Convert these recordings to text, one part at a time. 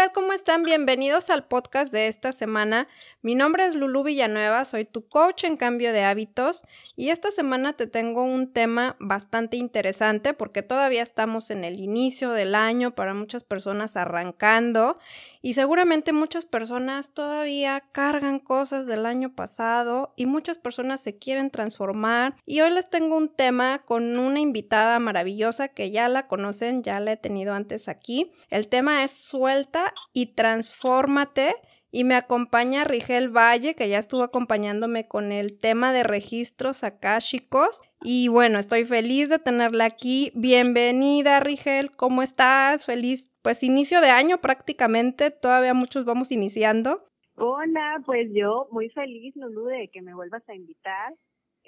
tal? ¿Cómo están? Bienvenidos al podcast de esta semana. Mi nombre es Lulu Villanueva, soy tu coach en cambio de hábitos y esta semana te tengo un tema bastante interesante porque todavía estamos en el inicio del año para muchas personas arrancando y seguramente muchas personas todavía cargan cosas del año pasado y muchas personas se quieren transformar y hoy les tengo un tema con una invitada maravillosa que ya la conocen, ya la he tenido antes aquí. El tema es suelta y transfórmate. Y me acompaña Rigel Valle, que ya estuvo acompañándome con el tema de registros akáshicos. Y bueno, estoy feliz de tenerla aquí. Bienvenida, Rigel. ¿Cómo estás? Feliz, pues inicio de año prácticamente. Todavía muchos vamos iniciando. Hola, pues yo muy feliz, Lulu, de que me vuelvas a invitar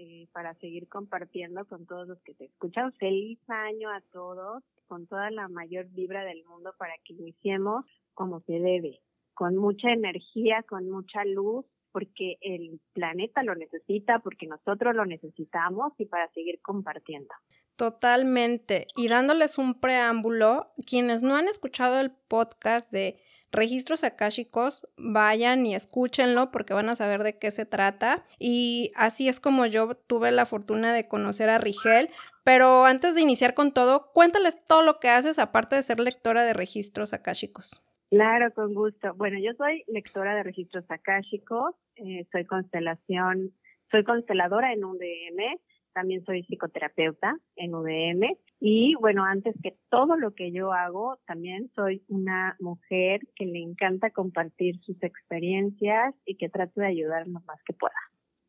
eh, para seguir compartiendo con todos los que te escuchan. Feliz año a todos, con toda la mayor vibra del mundo para que iniciemos como se debe, con mucha energía, con mucha luz, porque el planeta lo necesita, porque nosotros lo necesitamos y para seguir compartiendo. Totalmente. Y dándoles un preámbulo, quienes no han escuchado el podcast de registros akáshicos, vayan y escúchenlo porque van a saber de qué se trata. Y así es como yo tuve la fortuna de conocer a Rigel. Pero antes de iniciar con todo, cuéntales todo lo que haces aparte de ser lectora de registros akáshicos. Claro, con gusto. Bueno, yo soy lectora de registros akáshicos, eh, soy constelación, soy consteladora en UDM, también soy psicoterapeuta en UDM y bueno, antes que todo lo que yo hago, también soy una mujer que le encanta compartir sus experiencias y que trato de ayudar lo más que pueda.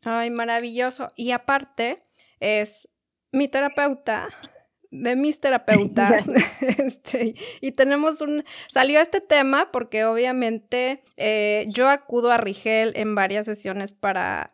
Ay, maravilloso. Y aparte, es mi terapeuta de mis terapeutas. este, y tenemos un, salió este tema porque obviamente eh, yo acudo a Rigel en varias sesiones para,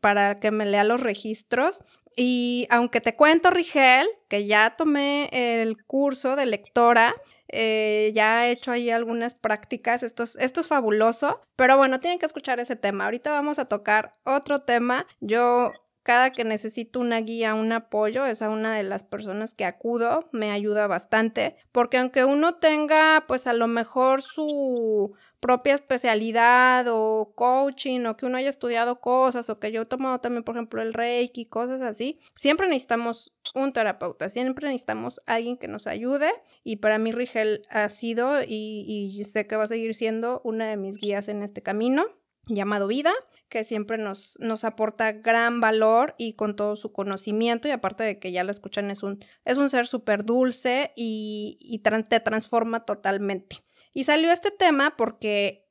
para que me lea los registros. Y aunque te cuento, Rigel, que ya tomé el curso de lectora, eh, ya he hecho ahí algunas prácticas, esto es, esto es fabuloso, pero bueno, tienen que escuchar ese tema. Ahorita vamos a tocar otro tema. Yo cada que necesito una guía, un apoyo, es a una de las personas que acudo, me ayuda bastante, porque aunque uno tenga pues a lo mejor su propia especialidad o coaching o que uno haya estudiado cosas o que yo he tomado también por ejemplo el reiki, cosas así, siempre necesitamos un terapeuta, siempre necesitamos alguien que nos ayude y para mí Rigel ha sido y, y sé que va a seguir siendo una de mis guías en este camino llamado Vida, que siempre nos, nos aporta gran valor y con todo su conocimiento y aparte de que ya la escuchan es un, es un ser súper dulce y, te transforma totalmente. Y salió este tema porque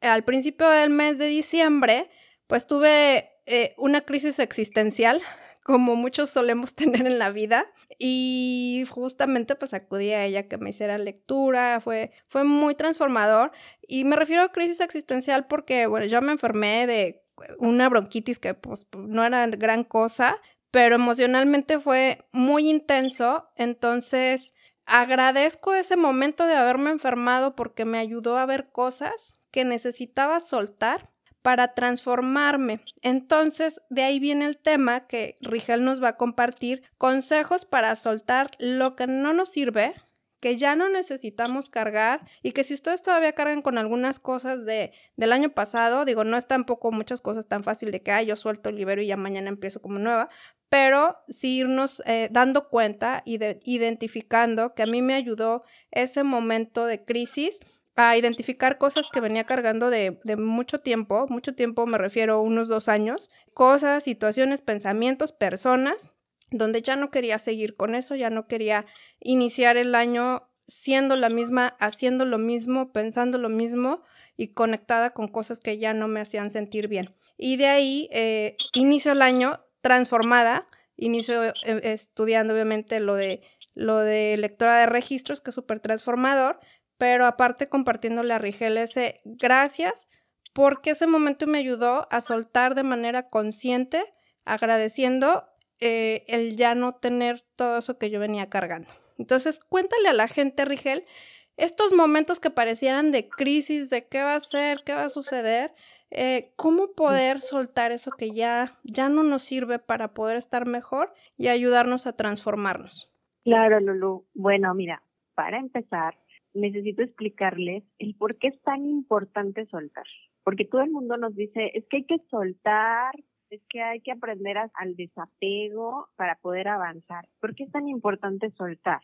al principio del mes de diciembre pues tuve eh, una crisis existencial como muchos solemos tener en la vida. Y justamente pues acudí a ella que me hiciera lectura, fue, fue muy transformador. Y me refiero a crisis existencial porque, bueno, yo me enfermé de una bronquitis que pues no era gran cosa, pero emocionalmente fue muy intenso. Entonces, agradezco ese momento de haberme enfermado porque me ayudó a ver cosas que necesitaba soltar para transformarme. Entonces, de ahí viene el tema que Rigel nos va a compartir, consejos para soltar lo que no nos sirve, que ya no necesitamos cargar y que si ustedes todavía cargan con algunas cosas de, del año pasado, digo, no es tampoco muchas cosas tan fácil de que, ah, yo suelto el libero y ya mañana empiezo como nueva, pero sí irnos eh, dando cuenta y de, identificando que a mí me ayudó ese momento de crisis a identificar cosas que venía cargando de, mucho tiempo, mucho tiempo me refiero a unos dos años, cosas, situaciones, pensamientos, personas, donde ya no quería seguir con eso, ya no quería iniciar el año siendo la misma, haciendo lo mismo, pensando lo mismo y conectada con cosas que ya no me hacían sentir bien. Y de ahí eh, inicio el año transformada, inicio eh, estudiando obviamente lo de lo de lectora de registros, que es súper transformador, pero aparte compartiéndole a Rigel ese gracias porque ese momento me ayudó a soltar de manera consciente, agradeciendo eh, el ya no tener todo eso que yo venía cargando. Entonces, cuéntale a la gente, Rigel, estos momentos que parecieran de crisis, de qué va a ser, qué va a suceder, eh, cómo poder soltar eso que ya, ya no nos sirve para poder estar mejor y ayudarnos a transformarnos. Claro, Lulu. Bueno, mira, para empezar, necesito explicarles el por qué es tan importante soltar. Porque todo el mundo nos dice, es que hay que soltar, es que hay que aprender al desapego para poder avanzar. ¿Por qué es tan importante soltar?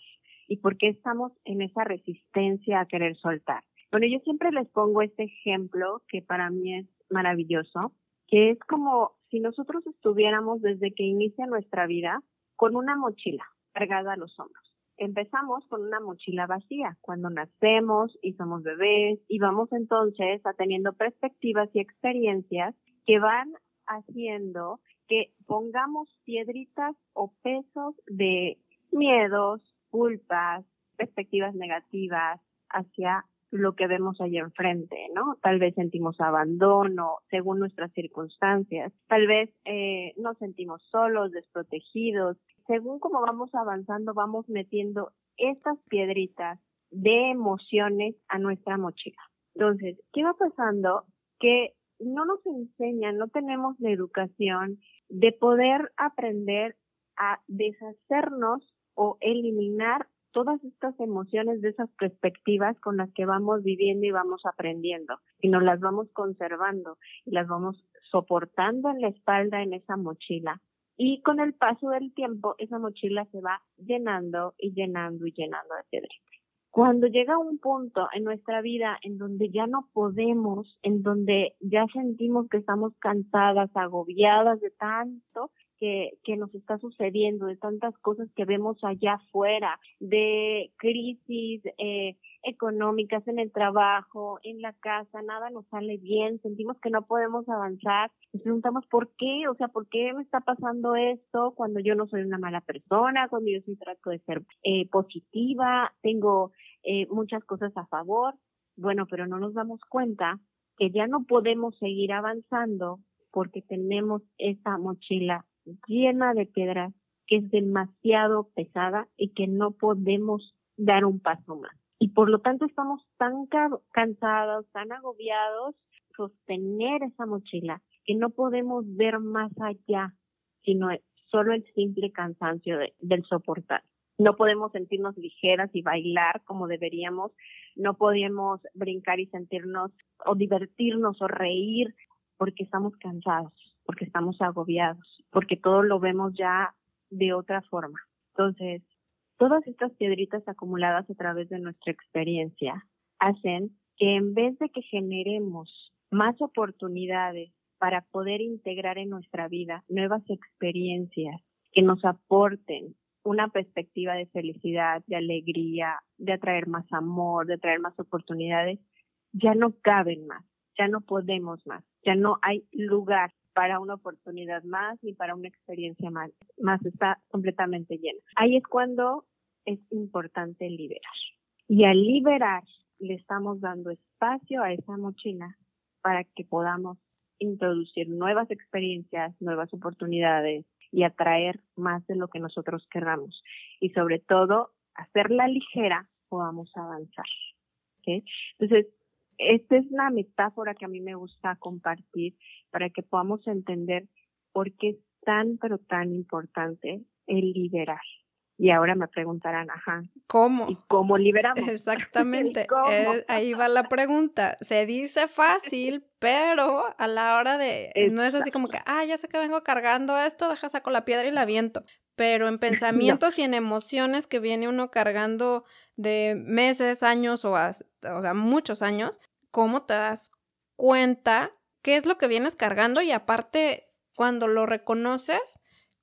¿Y por qué estamos en esa resistencia a querer soltar? Bueno, yo siempre les pongo este ejemplo que para mí es maravilloso, que es como si nosotros estuviéramos desde que inicia nuestra vida con una mochila cargada a los hombros empezamos con una mochila vacía cuando nacemos y somos bebés y vamos entonces a teniendo perspectivas y experiencias que van haciendo que pongamos piedritas o pesos de miedos, culpas, perspectivas negativas hacia lo que vemos ahí enfrente, ¿no? Tal vez sentimos abandono según nuestras circunstancias, tal vez eh, nos sentimos solos, desprotegidos. Según como vamos avanzando, vamos metiendo estas piedritas de emociones a nuestra mochila. Entonces, ¿qué va pasando? Que no nos enseñan, no tenemos la educación de poder aprender a deshacernos o eliminar todas estas emociones de esas perspectivas con las que vamos viviendo y vamos aprendiendo y nos las vamos conservando y las vamos soportando en la espalda en esa mochila. Y con el paso del tiempo, esa mochila se va llenando y llenando y llenando de piedritas. Cuando llega un punto en nuestra vida en donde ya no podemos, en donde ya sentimos que estamos cansadas, agobiadas de tanto, que, que nos está sucediendo, de tantas cosas que vemos allá afuera, de crisis eh, económicas en el trabajo, en la casa, nada nos sale bien, sentimos que no podemos avanzar, nos preguntamos por qué, o sea, por qué me está pasando esto cuando yo no soy una mala persona, cuando yo sí trato de ser eh, positiva, tengo eh, muchas cosas a favor, bueno, pero no nos damos cuenta que ya no podemos seguir avanzando porque tenemos esa mochila llena de piedras que es demasiado pesada y que no podemos dar un paso más. Y por lo tanto estamos tan cansados, tan agobiados, sostener esa mochila, que no podemos ver más allá, sino solo el simple cansancio del soportar. No podemos sentirnos ligeras y bailar como deberíamos, no podemos brincar y sentirnos o divertirnos o reír porque estamos cansados, porque estamos agobiados porque todo lo vemos ya de otra forma. Entonces, todas estas piedritas acumuladas a través de nuestra experiencia hacen que en vez de que generemos más oportunidades para poder integrar en nuestra vida nuevas experiencias que nos aporten una perspectiva de felicidad, de alegría, de atraer más amor, de atraer más oportunidades, ya no caben más, ya no podemos más, ya no hay lugar para una oportunidad más ni para una experiencia más, más está completamente llena. Ahí es cuando es importante liberar. Y al liberar le estamos dando espacio a esa mochila para que podamos introducir nuevas experiencias, nuevas oportunidades y atraer más de lo que nosotros querramos. Y sobre todo, hacerla ligera, podamos avanzar. Entonces, esta es la metáfora que a mí me gusta compartir para que podamos entender por qué es tan, pero tan importante el liberar. Y ahora me preguntarán, ajá, ¿cómo? ¿Y cómo liberamos? Exactamente, eh, ahí va la pregunta. Se dice fácil, pero a la hora de, no es así como que, ah, ya sé que vengo cargando esto, deja saco la piedra y la viento. Pero en pensamientos y en emociones que viene uno cargando de meses, años o, o sea, muchos años, ¿cómo te das cuenta qué es lo que vienes cargando y aparte, cuando lo reconoces,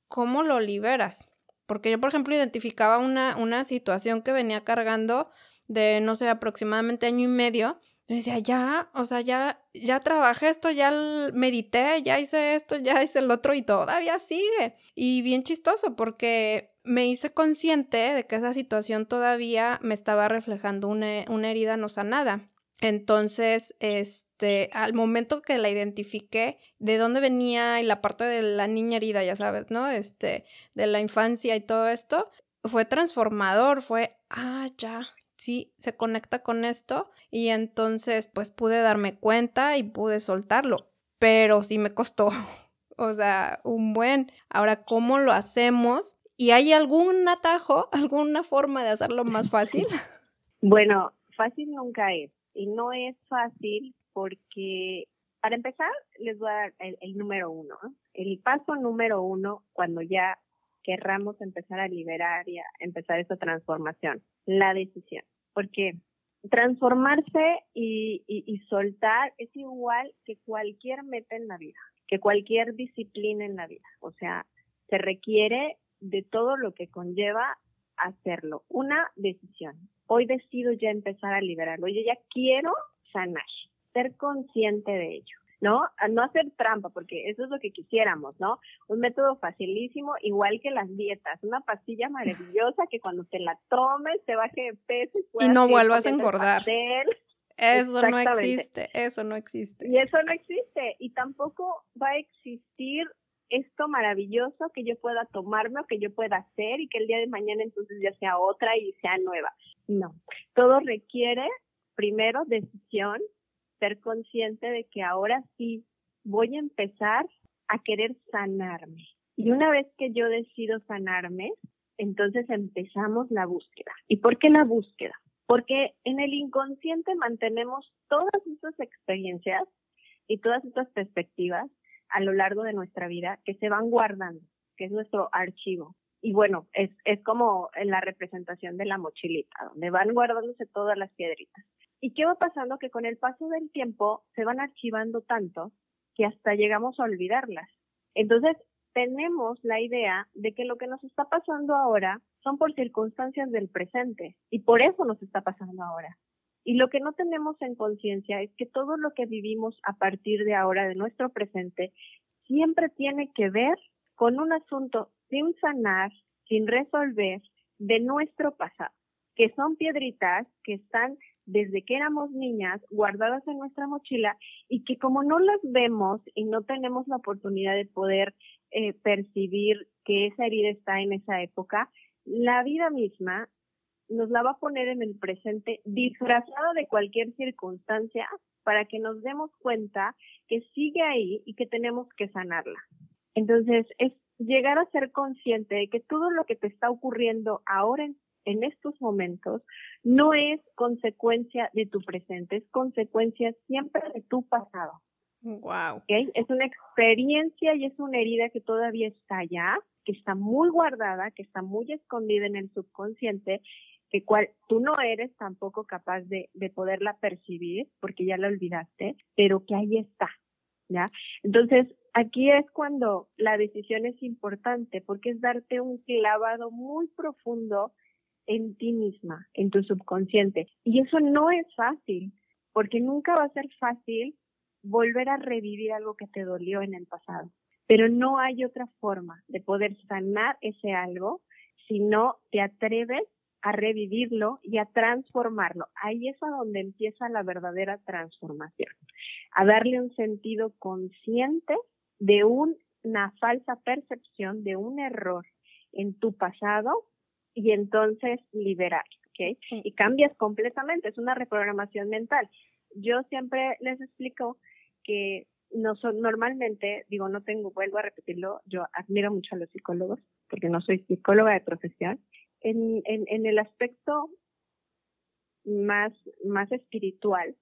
cómo lo liberas. Porque yo, por ejemplo, identificaba una, una situación que venía cargando de, no sé, aproximadamente año y medio. Y decía, ya, o sea, ya, ya trabajé esto, ya medité, ya hice esto, ya hice el otro y todavía sigue. Y bien chistoso porque me hice consciente de que esa situación todavía me estaba reflejando una, una herida no sanada. Entonces, este, al momento que la identifiqué, de dónde venía y la parte de la niña herida, ya sabes, ¿no? Este, de la infancia y todo esto, fue transformador, fue, ah, ya, sí, se conecta con esto y entonces pues pude darme cuenta y pude soltarlo, pero sí me costó, o sea, un buen. Ahora, ¿cómo lo hacemos? ¿Y hay algún atajo, alguna forma de hacerlo más fácil? Bueno, fácil nunca es. Y no es fácil porque, para empezar, les voy a dar el, número uno. El paso número uno, cuando ya querramos empezar a liberar y a empezar esa transformación, la decisión. Porque transformarse y, y, soltar es igual que cualquier meta en la vida, que cualquier disciplina en la vida. O sea, se requiere de todo lo que conlleva hacerlo. Una decisión. Hoy decido ya empezar a liberarlo. Yo ya quiero sanar, ser consciente de ello. ¿no? A no hacer trampa, porque eso es lo que quisiéramos, ¿no? Un método facilísimo, igual que las dietas, una pastilla maravillosa que cuando te la tomes te baje de peso y, no vuelvas a engordar. Eso no existe, eso no existe. Y eso no existe, y tampoco va a existir esto maravilloso que yo pueda tomarme o que yo pueda hacer y que el día de mañana entonces ya sea otra y sea nueva. No, todo requiere primero decisión, ser consciente de que ahora sí voy a empezar a querer sanarme. Y una vez que yo decido sanarme, entonces empezamos la búsqueda. ¿Y por qué la búsqueda? Porque en el inconsciente mantenemos todas estas experiencias y todas estas perspectivas a lo largo de nuestra vida que se van guardando, que es nuestro archivo. Y bueno, es, es como en la representación de la mochilita, donde van guardándose todas las piedritas. ¿Y qué va pasando? Que con el paso del tiempo se van archivando tanto que hasta llegamos a olvidarlas. Entonces, tenemos la idea de que lo que nos está pasando ahora son por circunstancias del presente y por eso nos está pasando ahora. Y lo que no tenemos en conciencia es que todo lo que vivimos a partir de ahora, de nuestro presente, siempre tiene que ver con un asunto sin sanar, sin resolver, de nuestro pasado, que son piedritas que están desde que éramos niñas guardadas en nuestra mochila y que como no las vemos y no tenemos la oportunidad de poder eh, percibir que esa herida está en esa época, la vida misma nos la va a poner en el presente disfrazada de cualquier circunstancia para que nos demos cuenta que sigue ahí y que tenemos que sanarla. Entonces, es llegar a ser consciente de que todo lo que te está ocurriendo ahora en en estos momentos no es consecuencia de tu presente, es consecuencia siempre de tu pasado. Wow. ¿Okay? Es una experiencia y es una herida que todavía está allá, que está muy guardada, que está muy escondida en el subconsciente, que cual tú no eres tampoco capaz de, de poderla percibir porque ya la olvidaste, pero que ahí está, ¿ya? Entonces, aquí es cuando la decisión es importante porque es darte un clavado muy profundo en ti misma, en tu subconsciente. Y eso no es fácil, porque nunca va a ser fácil volver a revivir algo que te dolió en el pasado. Pero no hay otra forma de poder sanar ese algo si no te atreves a revivirlo y a transformarlo. Ahí es a donde empieza la verdadera transformación, a darle un sentido consciente de una falsa percepción, de un error en tu pasado y entonces liberar, ¿ok? Y cambias completamente, es una reprogramación mental. Yo siempre les explico que no son, normalmente, digo, no tengo, vuelvo a repetirlo, yo admiro mucho a los psicólogos, porque no soy psicóloga de profesión. En, en, en el aspecto más, más espiritual,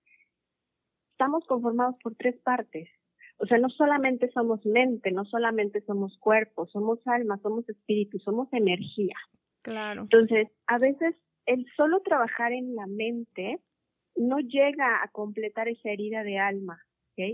estamos conformados por tres partes. O sea, no solamente somos mente, no solamente somos cuerpo, somos alma, somos espíritu, somos energía. Claro. Entonces, a veces el solo trabajar en la mente no llega a completar esa herida de alma,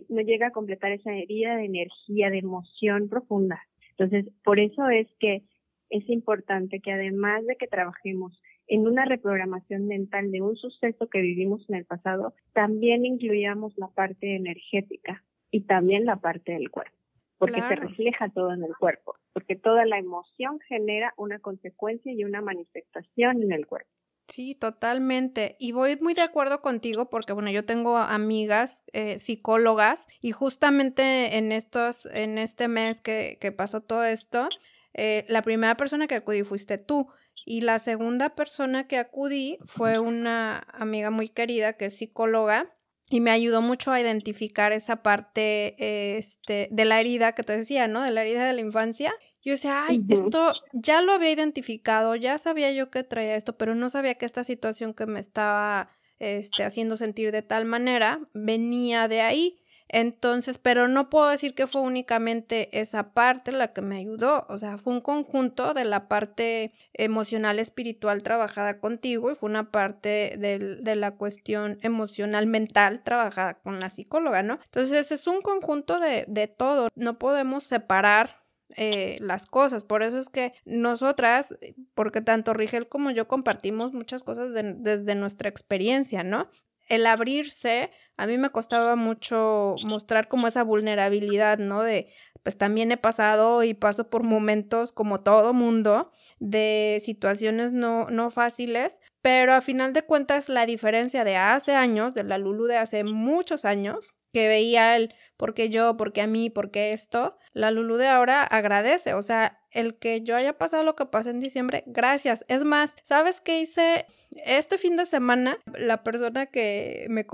no llega a completar esa herida de energía, de emoción profunda. Entonces, por eso es que es importante que además de que trabajemos en una reprogramación mental de un suceso que vivimos en el pasado, también incluyamos la parte energética y también la parte del cuerpo porque se refleja todo en el cuerpo, porque toda la emoción genera una consecuencia y una manifestación en el cuerpo. Sí, totalmente. Y voy muy de acuerdo contigo porque, bueno, yo tengo amigas eh, psicólogas y justamente en estos, en este mes que, que pasó todo esto, eh, la primera persona que acudí fuiste tú. Y la segunda persona que acudí fue una amiga muy querida que es psicóloga y me ayudó mucho a identificar esa parte este, de la herida que te decía, ¿no? De la herida de la infancia. Yo decía, ay, esto ya lo había identificado, ya sabía yo que traía esto, pero no sabía que esta situación que me estaba este, haciendo sentir de tal manera, venía de ahí. Entonces, pero no puedo decir que fue únicamente esa parte la que me ayudó, o sea, fue un conjunto de la parte emocional, espiritual trabajada contigo y fue una parte de la cuestión emocional, mental trabajada con la psicóloga, ¿no? Entonces, es un conjunto de, de todo, no podemos separar eh, las cosas. Por eso es que nosotras, porque tanto Rigel como yo compartimos muchas cosas desde nuestra experiencia, ¿no? El abrirse a mí me costaba mucho mostrar como esa vulnerabilidad, ¿no? De, pues también he pasado y paso por momentos como todo mundo de situaciones no, no fáciles, pero a final de cuentas la diferencia de hace años, de la Lulu de hace muchos años, que veía el por qué yo, por qué a mí, por qué esto, la Lulu de ahora agradece, o sea, el que yo haya pasado lo que pasó en diciembre, gracias. Es más, ¿sabes qué hice este fin de semana? La persona que me,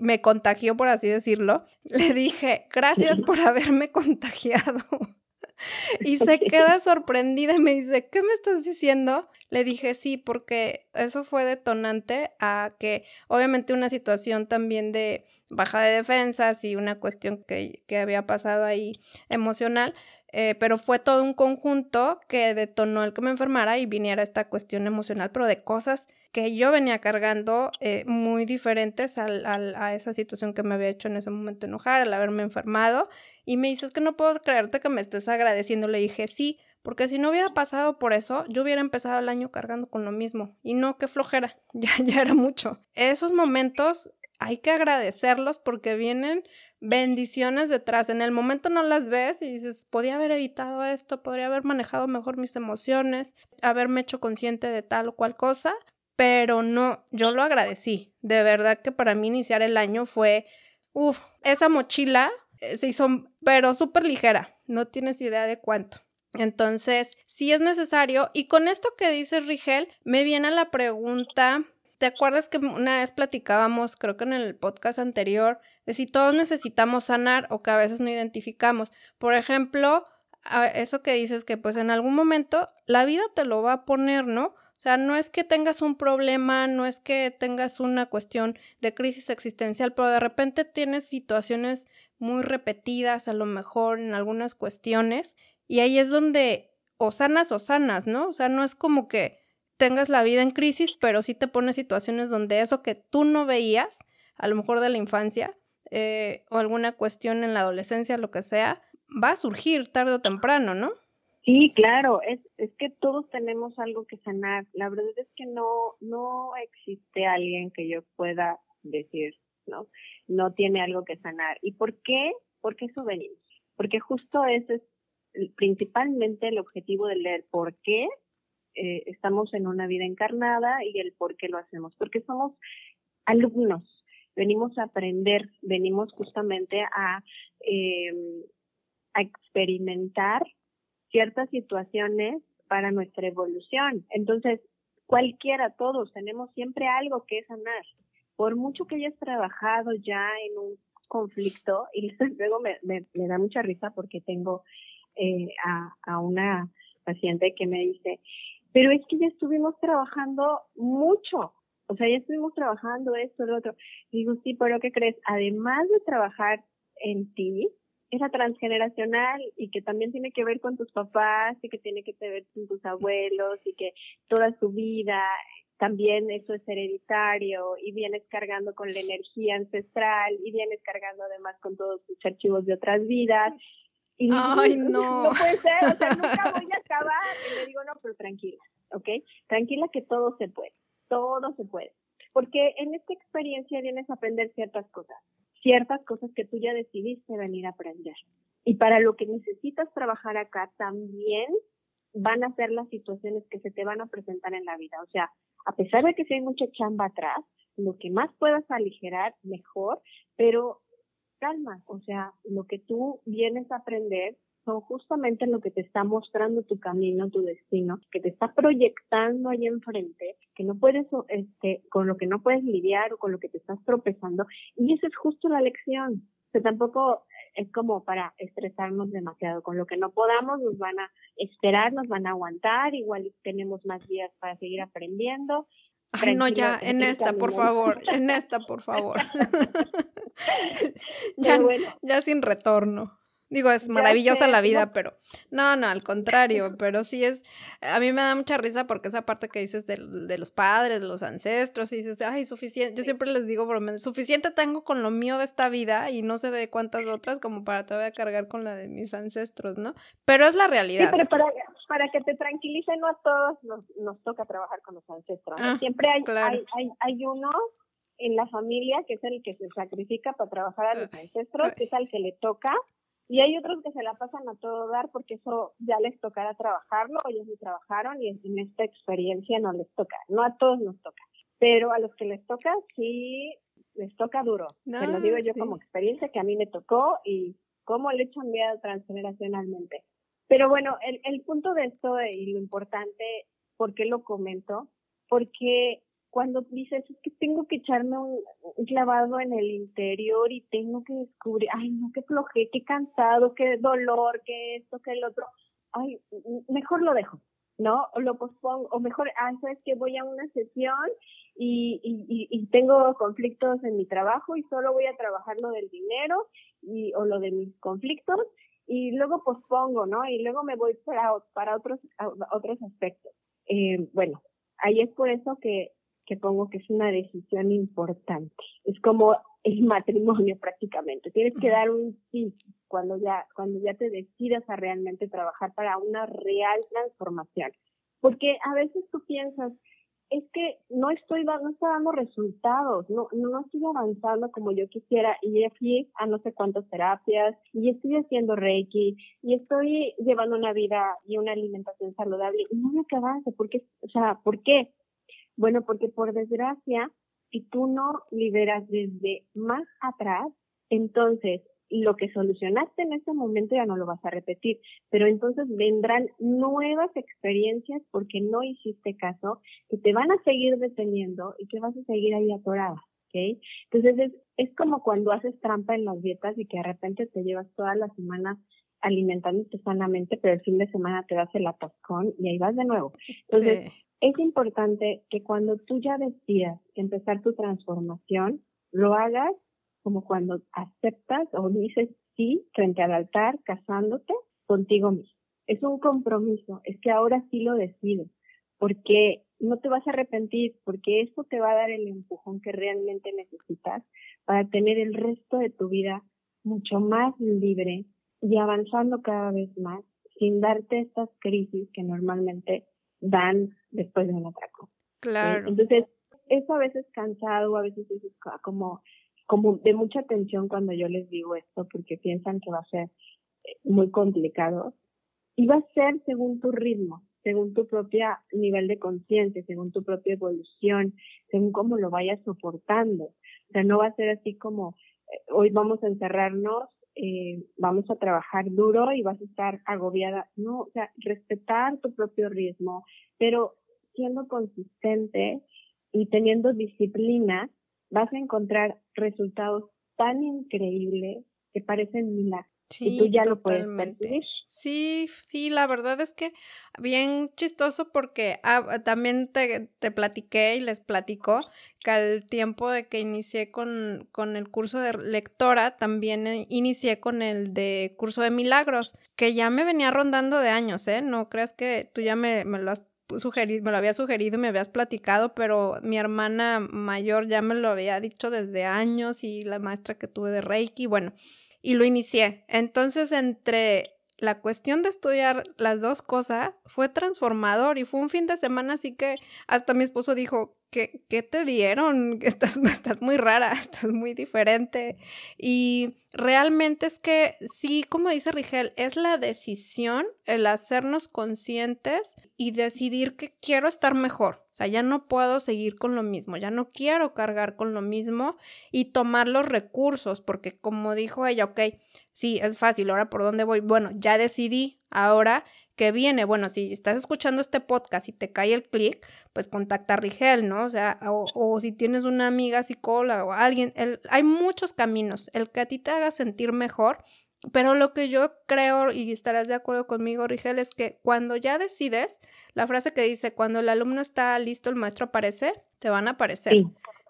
me contagió, por así decirlo, le dije, gracias por haberme contagiado. y se queda sorprendida y me dice, ¿qué me estás diciendo? Le dije, sí, porque eso fue detonante a que obviamente una situación también de baja de defensas y una cuestión que, que había pasado ahí emocional, eh, pero fue todo un conjunto que detonó el que me enfermara y viniera esta cuestión emocional, pero de cosas que yo venía cargando eh, muy diferentes al, a esa situación que me había hecho en ese momento enojar, al haberme enfermado. Y me dices que no puedo creerte que me estés agradeciendo. Le dije, sí, porque si no hubiera pasado por eso, yo hubiera empezado el año cargando con lo mismo. Y no, qué flojera, ya, ya era mucho. Esos momentos hay que agradecerlos porque vienen bendiciones detrás. En el momento no las ves y dices, podía haber evitado esto, podría haber manejado mejor mis emociones, haberme hecho consciente de tal o cual cosa, pero no, yo lo agradecí. De verdad que para mí iniciar el año fue, uff, esa mochila eh, se hizo, pero súper ligera, no tienes idea de cuánto. Entonces, sí es necesario. Y con esto que dice Rigel, me viene la pregunta ¿Te acuerdas que una vez platicábamos, creo que en el podcast anterior, de si todos necesitamos sanar o que a veces no identificamos? Por ejemplo, eso que dices que pues en algún momento la vida te lo va a poner, ¿no? O sea, no es que tengas un problema, no es que tengas una cuestión de crisis existencial, pero de repente tienes situaciones muy repetidas, a lo mejor en algunas cuestiones, y ahí es donde o sanas o sanas, ¿no? O sea, no es como que tengas la vida en crisis, pero sí te pone situaciones donde eso que tú no veías, a lo mejor de la infancia, eh, o alguna cuestión en la adolescencia, lo que sea, va a surgir tarde o temprano, ¿no? Sí, claro, es, es que todos tenemos algo que sanar. La verdad es que no, no existe alguien que yo pueda decir, ¿no? No tiene algo que sanar. ¿Y por qué? Porque eso venimos. Porque justo ese es principalmente el objetivo de leer por qué eh, estamos en una vida encarnada y el por qué lo hacemos. Porque somos alumnos, venimos a aprender, venimos justamente a, eh, a experimentar ciertas situaciones para nuestra evolución. Entonces, cualquiera, todos, tenemos siempre algo que sanar. Por mucho que hayas trabajado ya en un conflicto, y luego me, da mucha risa porque tengo eh, a una paciente que me dice, pero es que ya estuvimos trabajando mucho, o sea, ya estuvimos trabajando esto, lo otro. Digo, sí, pero ¿qué crees? Además de trabajar en ti, era transgeneracional y que también tiene que ver con tus papás y que tiene que ver con tus abuelos y que toda su vida también eso es hereditario y vienes cargando con la energía ancestral y vienes cargando además con todos tus archivos de otras vidas y Ay, no. No puede ser, o sea, nunca voy a acabar. Y le digo, no, pero tranquila, ¿ok? Tranquila que todo se puede, todo se puede. Porque en esta experiencia vienes a aprender ciertas cosas, ciertas cosas que tú ya decidiste venir a aprender. Y para lo que necesitas trabajar acá también van a ser las situaciones que se te van a presentar en la vida. O sea, a pesar de que si hay mucha chamba atrás, lo que más puedas aligerar, mejor, pero calma, o sea, lo que tú vienes a aprender son justamente lo que te está mostrando tu camino, tu destino, que te está proyectando ahí enfrente, que no puedes, este, con lo que no puedes lidiar o con lo que te estás tropezando, y esa es justo la lección. O tampoco es como para estresarnos demasiado. Con lo que no podamos, nos van a esperar, nos van a aguantar, igual tenemos más días para seguir aprendiendo, Ay, no, ya, en esta, por favor, en esta, por favor. ya, ya sin retorno. Digo, es maravillosa la vida, pero no, no, al contrario, pero sí es, a mí me da mucha risa porque esa parte que dices de, de los padres, de los ancestros, y dices, ay, suficiente, yo siempre les digo, suficiente tengo con lo mío de esta vida y no sé de cuántas otras como para todavía cargar con la de mis ancestros, ¿no? Pero es la realidad. Sí, pero para, para que te tranquilicen, no a todos nos, nos toca trabajar con los ancestros. Ah, siempre hay, hay, hay, hay uno en la familia que es el que se sacrifica para trabajar a los ancestros, que es al que le toca y hay otros que se la pasan a todo dar porque eso ya les tocará trabajarlo, ellos ni trabajaron y en esta experiencia no les toca. No a todos nos toca, pero a los que les toca sí les toca duro. No, Te lo digo yo como experiencia que a mí me tocó y cómo le he cambiado transgeneracionalmente. Pero bueno, el, el punto de esto y lo importante, ¿por qué lo comento? Porque cuando dices, es que tengo que echarme un, clavado en el interior y tengo que descubrir, ay, no, qué floje, qué cansado, qué dolor, qué esto, qué el otro, ay, mejor lo dejo, ¿no? O lo pospongo, o mejor, ah, sabes que voy a una sesión y, y, y, tengo conflictos en mi trabajo y solo voy a trabajar lo del dinero y, o lo de mis conflictos y luego pospongo, ¿no? Y luego me voy para, para otros, otros aspectos. Eh, bueno, ahí es por eso que que pongo que es una decisión importante. Es como el matrimonio prácticamente. Tienes que dar un sí cuando ya, cuando ya te decidas a realmente trabajar para una real transformación. Porque a veces tú piensas, es que no estoy no está dando resultados, no, no estoy avanzando como yo quisiera y aquí a no sé cuántas terapias y estoy haciendo Reiki y estoy llevando una vida y una alimentación saludable y no me avance, porque, o sea, ¿por qué? Bueno, porque por desgracia, si tú no liberas desde más atrás, entonces lo que solucionaste en ese momento ya no lo vas a repetir, pero entonces vendrán nuevas experiencias porque no hiciste caso, que te van a seguir deteniendo y que vas a seguir ahí atorada, ¿ok? Entonces es, es como cuando haces trampa en las dietas y que de repente te llevas todas las semanas alimentándote sanamente, pero el fin de semana te das el atascón y ahí vas de nuevo. Entonces, es importante que cuando tú ya decidas empezar tu transformación, lo hagas como cuando aceptas o dices sí frente al altar, casándote contigo mismo. Es un compromiso, es que ahora sí lo decides, porque no te vas a arrepentir, porque eso te va a dar el empujón que realmente necesitas para tener el resto de tu vida mucho más libre y avanzando cada vez más, sin darte estas crisis que normalmente dan después de un atraco. Claro. Entonces, eso a veces cansado, a veces es como, como de mucha tensión cuando yo les digo esto, porque piensan que va a ser eh, muy complicado. Y va a ser según tu ritmo, según tu propio nivel de conciencia, según tu propia evolución, según cómo lo vayas soportando. O sea, no va a ser así como, eh, hoy vamos a encerrarnos eh, vamos a trabajar duro y vas a estar agobiada. No, o sea, respetar tu propio ritmo, pero siendo consistente y teniendo disciplina, vas a encontrar resultados tan increíbles que parecen milagros. Sí, tú ya totalmente. lo Sí, sí, la verdad es que bien chistoso porque ah, también te, te, platiqué y les platico que al tiempo de que inicié con, con el curso de lectora, también eh, inicié con el de curso de milagros, que ya me venía rondando de años, ¿eh? No creas que tú ya me, me lo has me lo había sugerido me habías platicado, pero mi hermana mayor ya me lo había dicho desde años y la maestra que tuve de Reiki, bueno y lo inicié. Entonces, entre la cuestión de estudiar las dos cosas fue transformador y fue un fin de semana así que hasta mi esposo dijo, ¿qué, qué te dieron? Estás, estás muy rara, estás muy diferente. Y realmente es que sí, como dice Rigel, es la decisión, el hacernos conscientes y decidir que quiero estar mejor. O sea, ya no puedo seguir con lo mismo, ya no quiero cargar con lo mismo y tomar los recursos, porque como dijo ella, ok, sí, es fácil, ahora por dónde voy. Bueno, ya decidí, ahora que viene, bueno, si estás escuchando este podcast y te cae el clic, pues contacta a Rigel, ¿no? O sea, o, si tienes una amiga psicóloga o alguien, hay muchos caminos, el que a ti te haga sentir mejor, pero lo que yo creo, y estarás de acuerdo conmigo, Rigel, es que cuando ya decides, la frase que dice, cuando el alumno está listo, el maestro aparece, Te van a aparecer.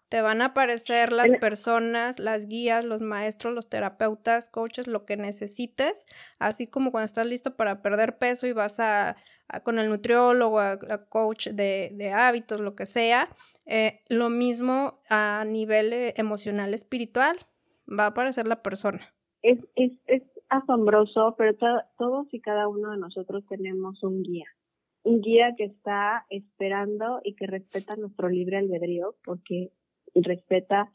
Te van a aparecer las personas, las guías, los maestros, los terapeutas, coaches, lo que necesites, así como cuando estás listo para perder peso y vas a, con el nutriólogo, a, coach de, hábitos, lo que sea, eh, lo mismo a nivel eh, emocional, espiritual, va a aparecer la persona. Es, es, es asombroso, pero todos y cada uno de nosotros tenemos un guía un guía que está esperando y que respeta nuestro libre albedrío, porque respeta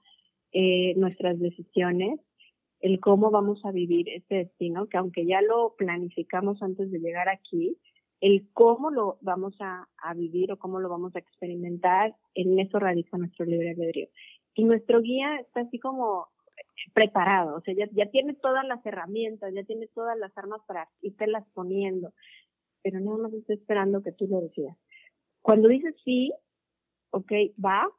eh, nuestras decisiones, el cómo vamos a vivir este destino, que aunque ya lo planificamos antes de llegar aquí, el cómo lo vamos a, vivir o cómo lo vamos a experimentar, en eso radica nuestro libre albedrío. Y nuestro guía está así como preparado, o sea, ya, ya tiene todas las herramientas, ya tiene todas las armas para las poniendo, pero nada más está esperando que tú lo decidas. Cuando dices sí, ok, va,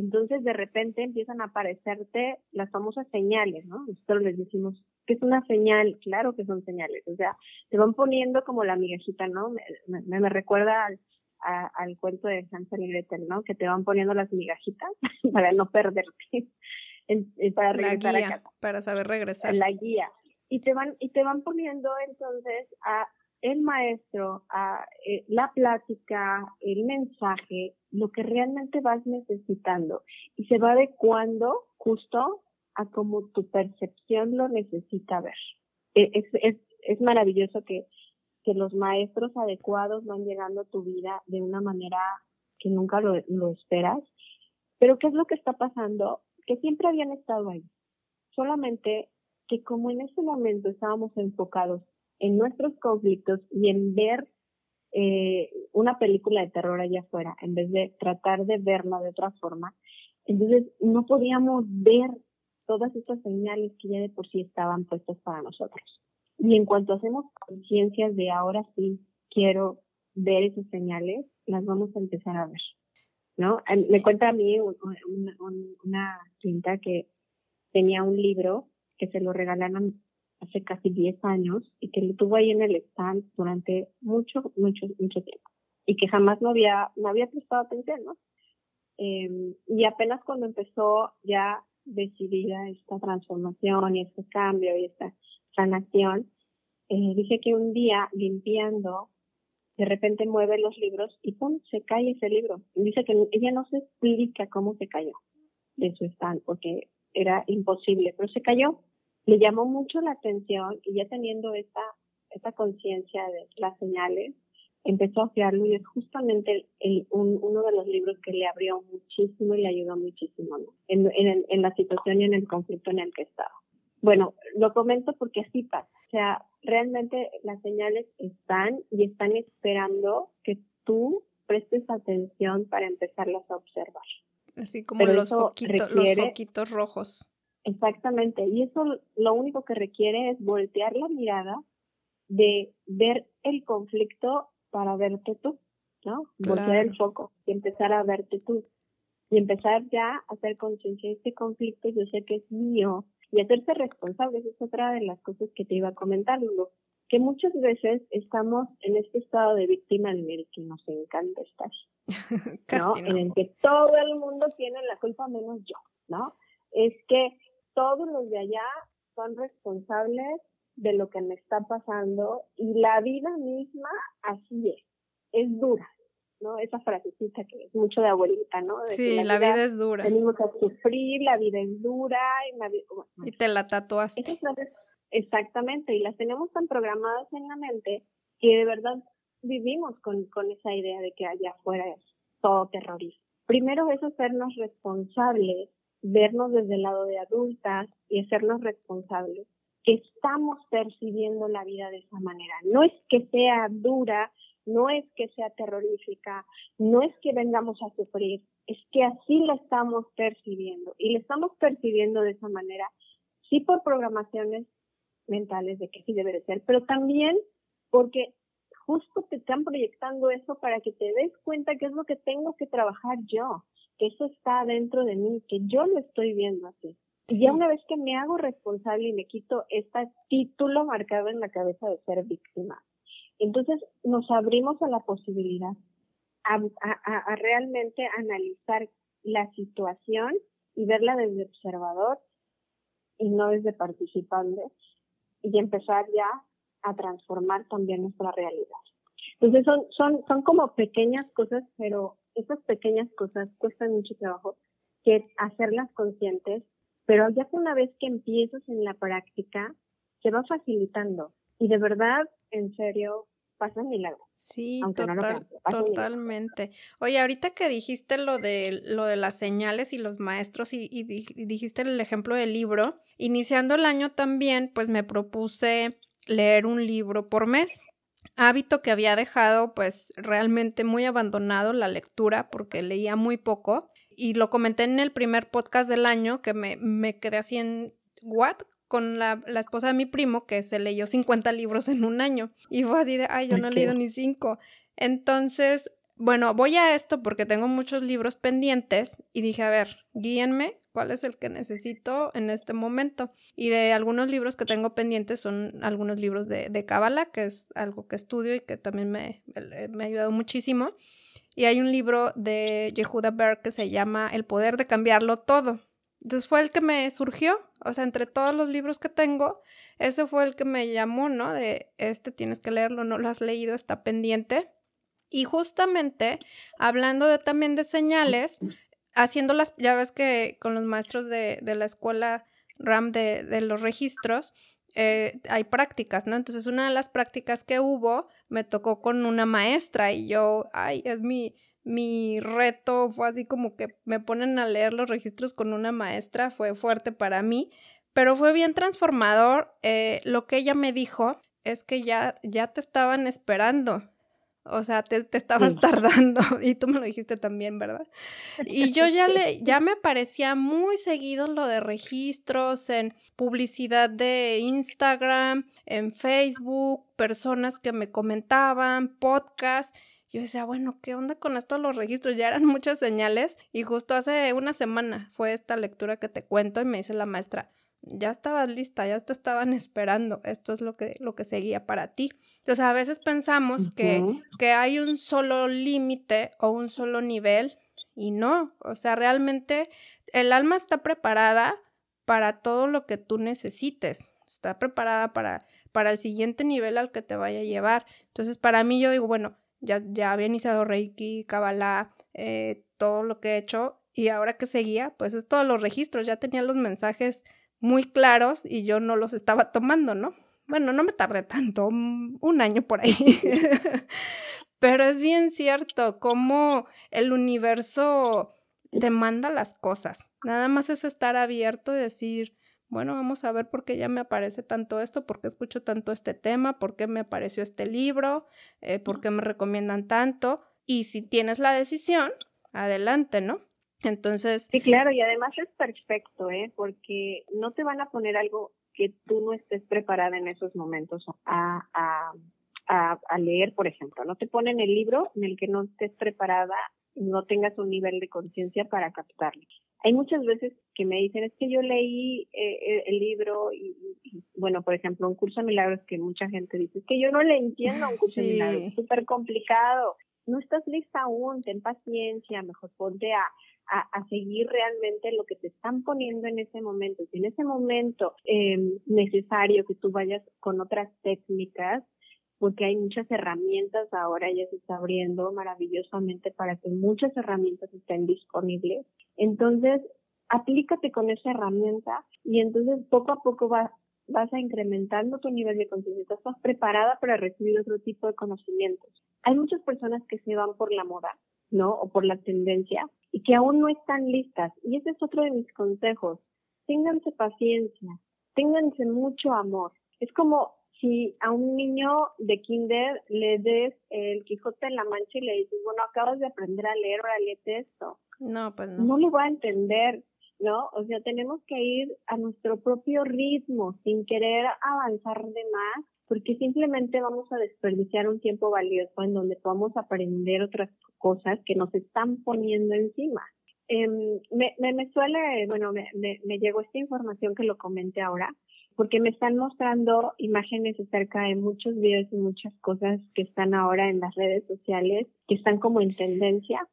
entonces de repente empiezan a aparecerte las famosas señales, ¿no? Nosotros les decimos, ¿qué es una señal? Claro que son señales, o sea, te van poniendo como la migajita, ¿no? Me, me, recuerda al, al cuento de Hansel y Gretel, ¿no? Que te van poniendo las migajitas para no perderte, para regresar a casa. Para saber regresar. La guía. Y te van, y te van poniendo entonces a el maestro, a eh, la plática, el mensaje, lo que realmente vas necesitando y se va adecuando justo a como tu percepción lo necesita ver. E, es, es, es maravilloso que, que los maestros adecuados van llegando a tu vida de una manera que nunca lo, lo esperas. Pero ¿qué es lo que está pasando? Que siempre habían estado ahí. Solamente que como en ese momento estábamos enfocados en nuestros conflictos y en ver eh, una película de terror allá afuera, en vez de tratar de verla de otra forma. Entonces, no podíamos ver todas estas señales que ya de por sí estaban puestas para nosotros. Y en cuanto hacemos conciencias de ahora sí quiero ver esas señales, las vamos a empezar a ver. ¿no? Me cuenta a mí una, una clienta que tenía un libro que se lo regalaron hace casi 10 años y que lo tuvo ahí en el stand durante mucho, mucho, mucho tiempo y que jamás no había, no había prestado atención, ¿no? Eh, y apenas cuando empezó ya decidida esta transformación y este cambio y esta sanación, eh, dice que un día limpiando, de repente mueve los libros y ¡pum! se cae ese libro. Dice que ella no se explica cómo se cayó de su stand porque era imposible, pero se cayó le llamó mucho la atención y ya teniendo esta, esta conciencia de las señales, empezó a fiarlo y es justamente el, uno de los libros que le abrió muchísimo y le ayudó muchísimo en, en, en, la situación y en el conflicto en el que estaba. Bueno, lo comento porque así pasa. O sea, realmente las señales están y están esperando que tú prestes atención para empezarlas a observar. Así como los, foquitos, los foquitos rojos. Exactamente, y eso lo único que requiere es voltear la mirada de ver el conflicto para verte tú, ¿no? Voltear el foco y empezar a verte tú. Y empezar ya a hacer conciencia de este conflicto, yo sé que es mío, y hacerse responsable, esa es otra de las cosas que te iba a comentar, Lugo, que muchas veces estamos en este estado de víctima en el que nos encanta estar, ¿no? En el que todo el mundo tiene la culpa menos yo, ¿no? Es que todos los de allá son responsables de lo que me está pasando y la vida misma así es, es dura, ¿no? Esa frasecita que es mucho de abuelita, ¿no? sí, la, vida, es dura. Tenemos que sufrir, la vida es dura. Y, y te la tatuaste. exactamente, y las tenemos tan programadas en la mente que de verdad vivimos con, con esa idea de que allá afuera es todo terrorismo. Primero es hacernos responsables vernos desde el lado de adultas y hacernos responsables, que estamos percibiendo la vida de esa manera. No es que sea dura, no es que sea terrorífica, no es que vengamos a sufrir, es que así la estamos percibiendo y la estamos percibiendo de esa manera, sí por programaciones mentales de que sí debe de ser, pero también porque justo te están proyectando eso para que te des cuenta que es lo que tengo que trabajar yo que eso está dentro de mí, que yo lo estoy viendo así. Y ya una vez que me hago responsable y me quito este título marcado en la cabeza de ser víctima, entonces nos abrimos a la posibilidad a, a, a realmente analizar la situación y verla desde observador y no desde participante y empezar ya a transformar también nuestra realidad. Entonces son, son, son como pequeñas cosas, pero esas pequeñas cosas cuestan mucho trabajo que hacerlas conscientes, pero ya que una vez que empiezas en la práctica, se va facilitando. Y de verdad, en serio, pasa milagro. Sí, total, totalmente. Oye, ahorita que dijiste lo de lo de las señales y los maestros y, y, dijiste el ejemplo del libro, iniciando el año también, pues me propuse leer un libro por mes. Hábito que había dejado pues realmente muy abandonado la lectura porque leía muy poco y lo comenté en el primer podcast del año que me, me quedé así en what con la, la, esposa de mi primo que se leyó 50 libros en un año y fue así de, ay, yo no he leído ni cinco. Entonces, bueno, voy a esto porque tengo muchos libros pendientes y dije, a ver, guíenme cuál es el que necesito en este momento. Y de algunos libros que tengo pendientes son algunos libros de, de Kabbalah, que es algo que estudio y que también me, me ha ayudado muchísimo. Y hay un libro de Yehuda Berg que se llama El poder de cambiarlo todo. Entonces fue el que me surgió, o sea, entre todos los libros que tengo, ese fue el que me llamó, ¿no? De este tienes que leerlo, no lo has leído, está pendiente. Y justamente hablando de también de señales, haciendo las, ya ves que con los maestros de, de la escuela RAM de, de los registros, eh, hay prácticas, ¿no? Entonces una de las prácticas que hubo me tocó con una maestra y yo, ay, es mi, mi reto fue así como que me ponen a leer los registros con una maestra, fue fuerte para mí, pero fue bien transformador. Eh, lo que ella me dijo es que ya, ya te estaban esperando. O sea, te, te estabas tardando y tú me lo dijiste también, ¿verdad? Y yo ya le, ya me aparecía muy seguido lo de registros en publicidad de Instagram, en Facebook, personas que me comentaban, podcast yo decía, bueno, ¿qué onda con esto los registros? Ya eran muchas señales y justo hace una semana fue esta lectura que te cuento y me dice la maestra, ya estabas lista, ya te estaban esperando, esto es lo que, lo que seguía para ti. Entonces a veces pensamos que, que hay un solo límite o un solo nivel y no, o sea, realmente el alma está preparada para todo lo que tú necesites, está preparada para, para el siguiente nivel al que te vaya a llevar. Entonces para mí yo digo, bueno, ya, ya había iniciado Reiki, Kabbalah, eh, todo lo que he hecho y ahora que seguía, pues es todos los registros, ya tenía los mensajes muy claros y yo no los estaba tomando, ¿no? Bueno, no me tardé tanto, un año por ahí. Pero es bien cierto cómo el universo te manda las cosas. Nada más es estar abierto y decir, bueno, vamos a ver por qué ya me aparece tanto esto, por qué escucho tanto este tema, por qué me apareció este libro, eh, por qué me recomiendan tanto. Y si tienes la decisión, adelante, ¿no? Entonces. Sí, claro, y además es perfecto, ¿eh? Porque no te van a poner algo que tú no estés preparada en esos momentos a, a, a, a leer, por ejemplo. No te ponen el libro en el que no estés preparada no tengas un nivel de conciencia para captarlo. Hay muchas veces que me dicen, es que yo leí eh, el libro y, bueno, por ejemplo, un curso de milagros que mucha gente dice, es que yo no le entiendo un curso de milagros, es súper complicado. No estás lista aún, ten paciencia, mejor ponte a, a, seguir realmente lo que te están poniendo en ese momento. Si en ese momento eh, necesario que tú vayas con otras técnicas, porque hay muchas herramientas ahora, ya se está abriendo maravillosamente para que muchas herramientas estén disponibles. Entonces, aplícate con esa herramienta y entonces poco a poco vas, vas a incrementando tu nivel de conciencia, estás preparada para recibir otro tipo de conocimientos. Hay muchas personas que se van por la moda, ¿no? O por la tendencia y que aún no están listas. Y ese es otro de mis consejos. Ténganse paciencia, ténganse mucho amor. Es como si a un niño de kinder le des el Quijote en la Mancha y le dices, bueno, acabas de aprender a leer, ahora léete esto. No, pues no. No le voy a entender, ¿no? O sea, tenemos que ir a nuestro propio ritmo, sin querer avanzar de más, porque simplemente vamos a desperdiciar un tiempo valioso en donde podamos aprender otras cosas que nos están poniendo encima. Eh, me, me, me, suele, bueno, me, me, me llegó esta información que lo comenté ahora, porque me están mostrando imágenes acerca de muchos videos y muchas cosas que están ahora en las redes sociales, que están como en tendencia.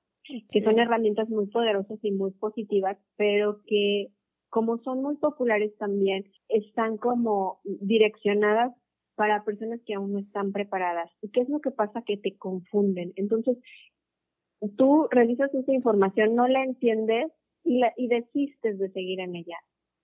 que son herramientas muy poderosas y muy positivas, pero que como son muy populares también, están como direccionadas para personas que aún no están preparadas. ¿Y qué es lo que pasa? Que te confunden. Entonces, tú revisas esa información, no la entiendes y, la, y desistes de seguir en ella.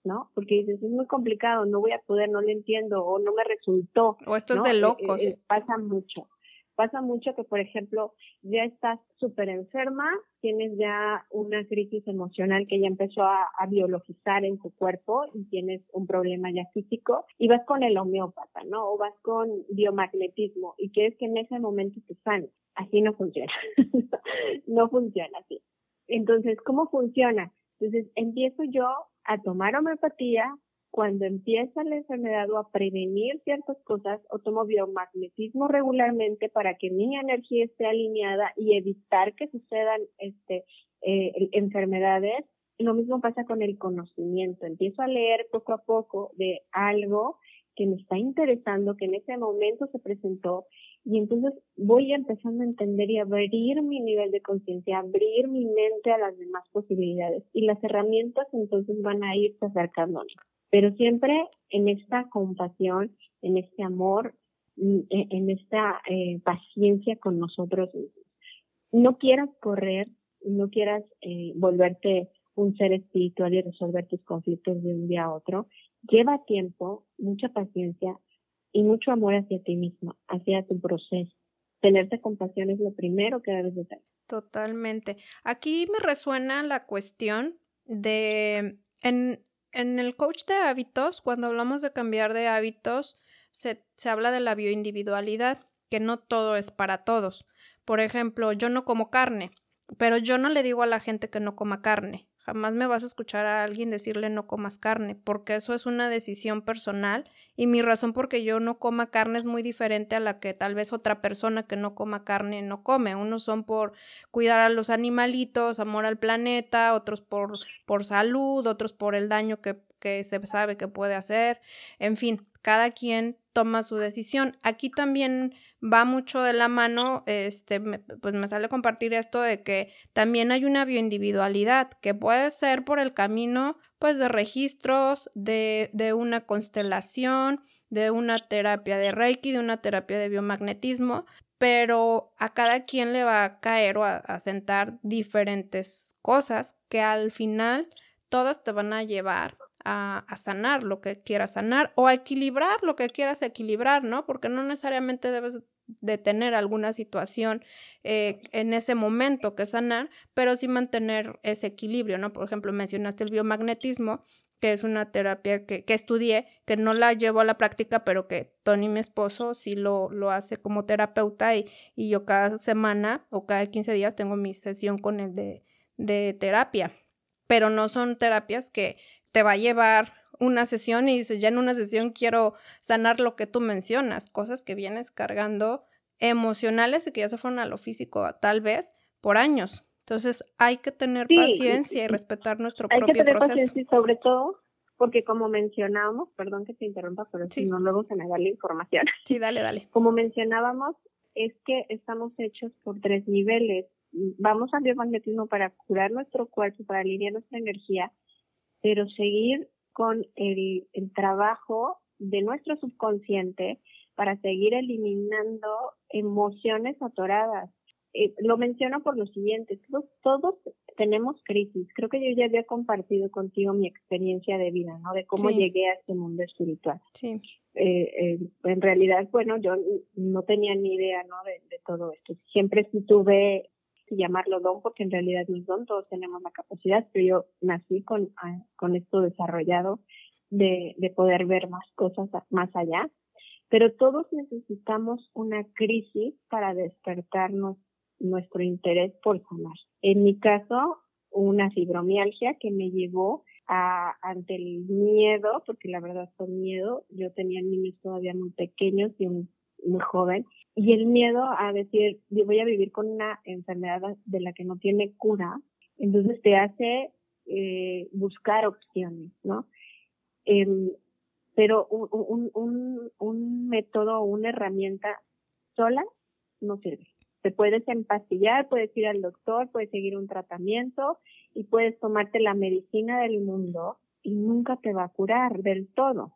¿no? Porque dices, es muy complicado, no voy a poder, no lo entiendo, o no me resultó. O esto es de eh, locos. Eh, pasa mucho. Pasa mucho que, por ejemplo, ya estás súper enferma, tienes ya una crisis emocional que ya empezó a, biologizar en tu cuerpo y tienes un problema ya físico y vas con el homeópata, ¿no? O vas con biomagnetismo y quieres que en ese momento te sane. Así no funciona. no funciona así. Entonces, ¿cómo funciona? Entonces, empiezo yo a tomar homeopatía, cuando empieza la enfermedad o a prevenir ciertas cosas o tomo biomagnetismo regularmente para que mi energía esté alineada y evitar que sucedan este, eh, enfermedades. Lo mismo pasa con el conocimiento. Empiezo a leer poco a poco de algo que me está interesando, que en ese momento se presentó y entonces voy empezando a entender y abrir mi nivel de conciencia, abrir mi mente a las demás posibilidades y las herramientas entonces van a irse acercándonos pero siempre en esta compasión, en este amor, mm, e, en esta eh, paciencia con nosotros. No quieras correr, no quieras eh, volverte un ser espiritual y resolver tus conflictos de un día a otro. Lleva tiempo, mucha paciencia y mucho amor hacia ti mismo, hacia tu proceso. Tenerte compasión es lo primero que debes de tener. Totalmente. Aquí me resuena la cuestión de en en el coach de hábitos, cuando hablamos de cambiar de hábitos, se, se, habla de la bioindividualidad, que no todo es para todos. Por ejemplo, yo no como carne, pero yo no le digo a la gente que no coma carne. Jamás me vas a escuchar a alguien decirle no comas carne, porque eso es una decisión personal y mi razón por que yo no coma carne es muy diferente a la que tal vez otra persona que no coma carne no come. Unos son por cuidar a los animalitos, amor al planeta, otros por, por salud, otros por el daño que, que se sabe que puede hacer. En fin, cada quien toma su decisión. Aquí también va mucho de la mano, este, pues me sale compartir esto de que también hay una bioindividualidad que puede ser por el camino, pues, de registros, de, de una constelación, de una terapia de Reiki, de una terapia de biomagnetismo, pero a cada quien le va a caer o a sentar diferentes cosas que al final todas te van a llevar a, sanar lo que quieras sanar o a equilibrar lo que quieras equilibrar, ¿no? Porque no necesariamente debes de tener alguna situación eh, en ese momento que sanar, pero sí mantener ese equilibrio, ¿no? Por ejemplo, mencionaste el biomagnetismo, que es una terapia que, que, estudié, que no la llevo a la práctica, pero que Tony, mi esposo, sí lo, lo hace como terapeuta y, y yo cada semana o cada 15 días tengo mi sesión con él de, de terapia. Pero no son terapias que, te va a llevar una sesión y dices, ya en una sesión quiero sanar lo que tú mencionas, cosas que vienes cargando emocionales y que ya se fueron a lo físico tal vez por años. Entonces hay que tener paciencia y respetar nuestro propio proceso. Hay que tener paciencia sobre todo porque como mencionábamos, perdón que te interrumpa, pero si no luego se me da la información. Sí, dale, dale. Como mencionábamos, es que estamos hechos por tres niveles. Vamos al biomagnetismo para curar nuestro cuerpo, para alinear nuestra energía, pero seguir con el, trabajo de nuestro subconsciente para seguir eliminando emociones atoradas. Eh, lo menciono por lo siguiente, todos, tenemos crisis. Creo que yo ya había compartido contigo mi experiencia de vida, ¿no? De cómo llegué a este mundo espiritual. Sí. Eh, eh, en realidad, bueno, yo no tenía ni idea, ¿no? De, de todo esto. Siempre tuve llamarlo don, porque en realidad es don, todos tenemos la capacidad, pero yo nací con, ah, con esto desarrollado de, de poder ver más cosas más allá. Pero todos necesitamos una crisis para despertarnos nuestro interés por sanar. En mi caso, una fibromialgia que me llevó a, ante el miedo, porque la verdad fue miedo. Yo tenía niños todavía muy pequeños y un muy joven, y el miedo a decir, yo voy a vivir con una enfermedad de la que no tiene cura, entonces te hace eh, buscar opciones, ¿no? Em, pero un, un, un, un método o una herramienta sola no sirve. Te puedes empastillar, puedes ir al doctor, puedes seguir un tratamiento y puedes tomarte la medicina del mundo y nunca te va a curar del todo.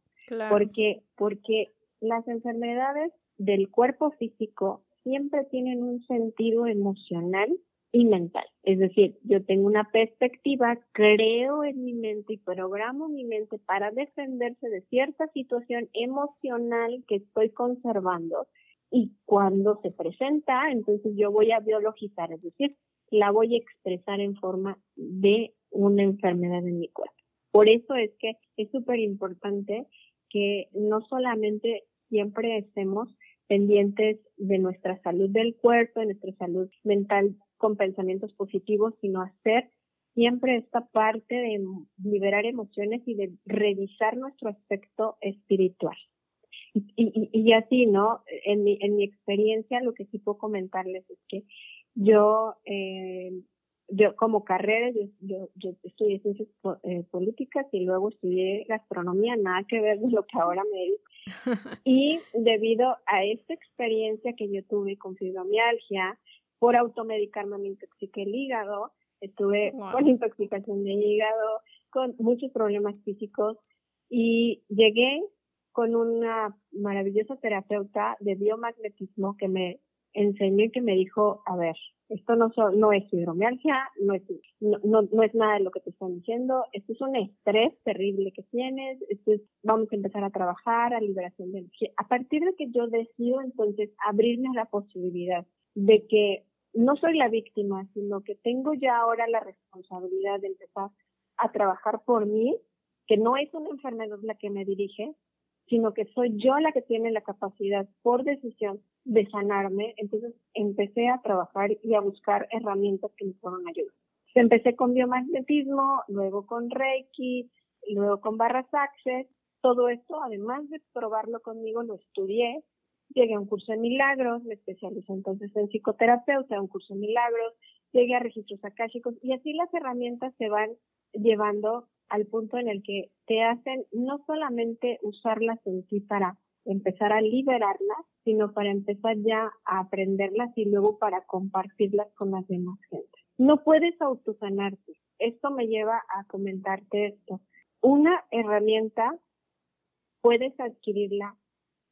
Porque, porque las enfermedades del cuerpo físico siempre tienen un sentido emocional y mental. Es decir, yo tengo una perspectiva, creo en mi mente y programo mi mente para defenderse de cierta situación emocional que estoy conservando y cuando se presenta, entonces yo voy a biologizar, es decir, la voy a expresar en forma de una enfermedad en mi cuerpo. Por eso es que es súper importante que no solamente siempre estemos pendientes de nuestra salud del cuerpo, de nuestra salud mental con pensamientos positivos, sino hacer siempre esta parte de liberar emociones y de revisar nuestro aspecto espiritual. Y, y, así, ¿no? En mi, en mi experiencia, lo que sí puedo comentarles es que yo, eh, yo como carrera, yo, yo, estudié ciencias eh, políticas y luego estudié gastronomía, nada que ver con lo que ahora me dedico. Y debido a esta experiencia que yo tuve con fibromialgia, por automedicarme me intoxiqué el hígado, estuve con intoxicación de hígado, con muchos problemas físicos y llegué con una maravillosa terapeuta de biomagnetismo que me enseñó y que me dijo, a ver, esto no, no es fibromialgia, no es, no, no, es nada de lo que te están diciendo, esto es un estrés terrible que tienes, esto es, vamos a empezar a trabajar a liberación de energía. A partir de que yo decido entonces abrirme a la posibilidad de que no soy la víctima, sino que tengo ya ahora la responsabilidad de empezar a trabajar por mí, que no es una enfermedad la que me dirige, sino que soy yo la que tiene la capacidad por decisión de sanarme. Entonces empecé a trabajar y a buscar herramientas que me fueron ayudar. Empecé con biomagnetismo, luego con Reiki, luego con barras Access. Todo esto, además de probarlo conmigo, lo estudié. Llegué a un curso de milagros, me especialicé entonces en psicoterapeuta, un curso de milagros, llegué a registros akáshicos y así las herramientas se van llevando al punto en el que te hacen no solamente usarlas en ti para empezar a liberarlas, sino para empezar ya a aprenderlas y luego para compartirlas con las demás gente. No puedes autosanarte. Esto me lleva a comentarte esto. Una herramienta puedes adquirirla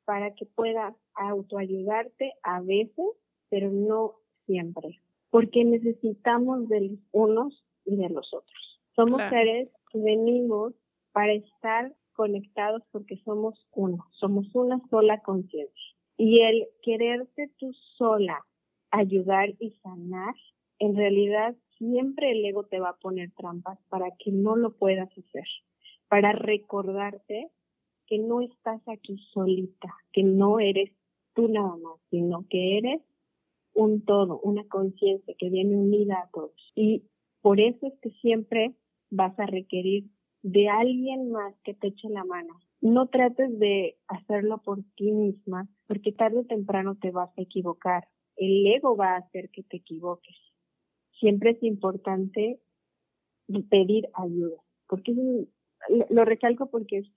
para que puedas autoayudarte a veces, pero no siempre, porque necesitamos de los unos y de los otros. Somos seres venimos para estar conectados porque somos uno, somos una sola conciencia. Y el quererte tú sola ayudar y sanar, en realidad siempre el ego te va a poner trampas para que no lo puedas hacer, para recordarte que no estás aquí solita, que no eres tú nada más, sino que eres un todo, una conciencia que viene unida a todos. Y por eso es que siempre vas a requerir de alguien más que te eche la mano. No trates de hacerlo por ti misma, porque tarde o temprano te vas a equivocar. El ego va a hacer que te equivoques. Siempre es importante pedir ayuda, porque lo recalco porque es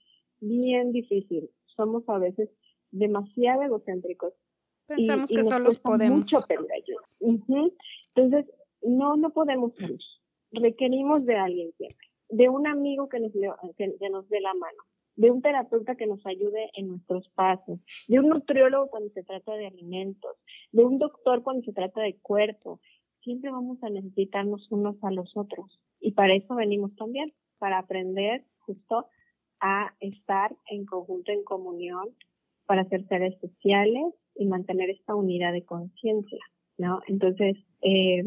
bien difícil. Somos a veces demasiado egocéntricos. Pensamos que solo podemos. Mucho pedir ayuda. Entonces, no, no podemos requerimos de alguien siempre, de un amigo que nos, que, nos dé la mano, de un terapeuta que nos ayude en nuestros pasos, de un nutriólogo cuando se trata de alimentos, de un doctor cuando se trata de cuerpo. Siempre vamos a necesitarnos unos a los otros. Y para eso venimos también, para aprender justo a estar en conjunto, en comunión, para ser seres especiales y mantener esta unidad de conciencia, ¿no? Entonces, eh,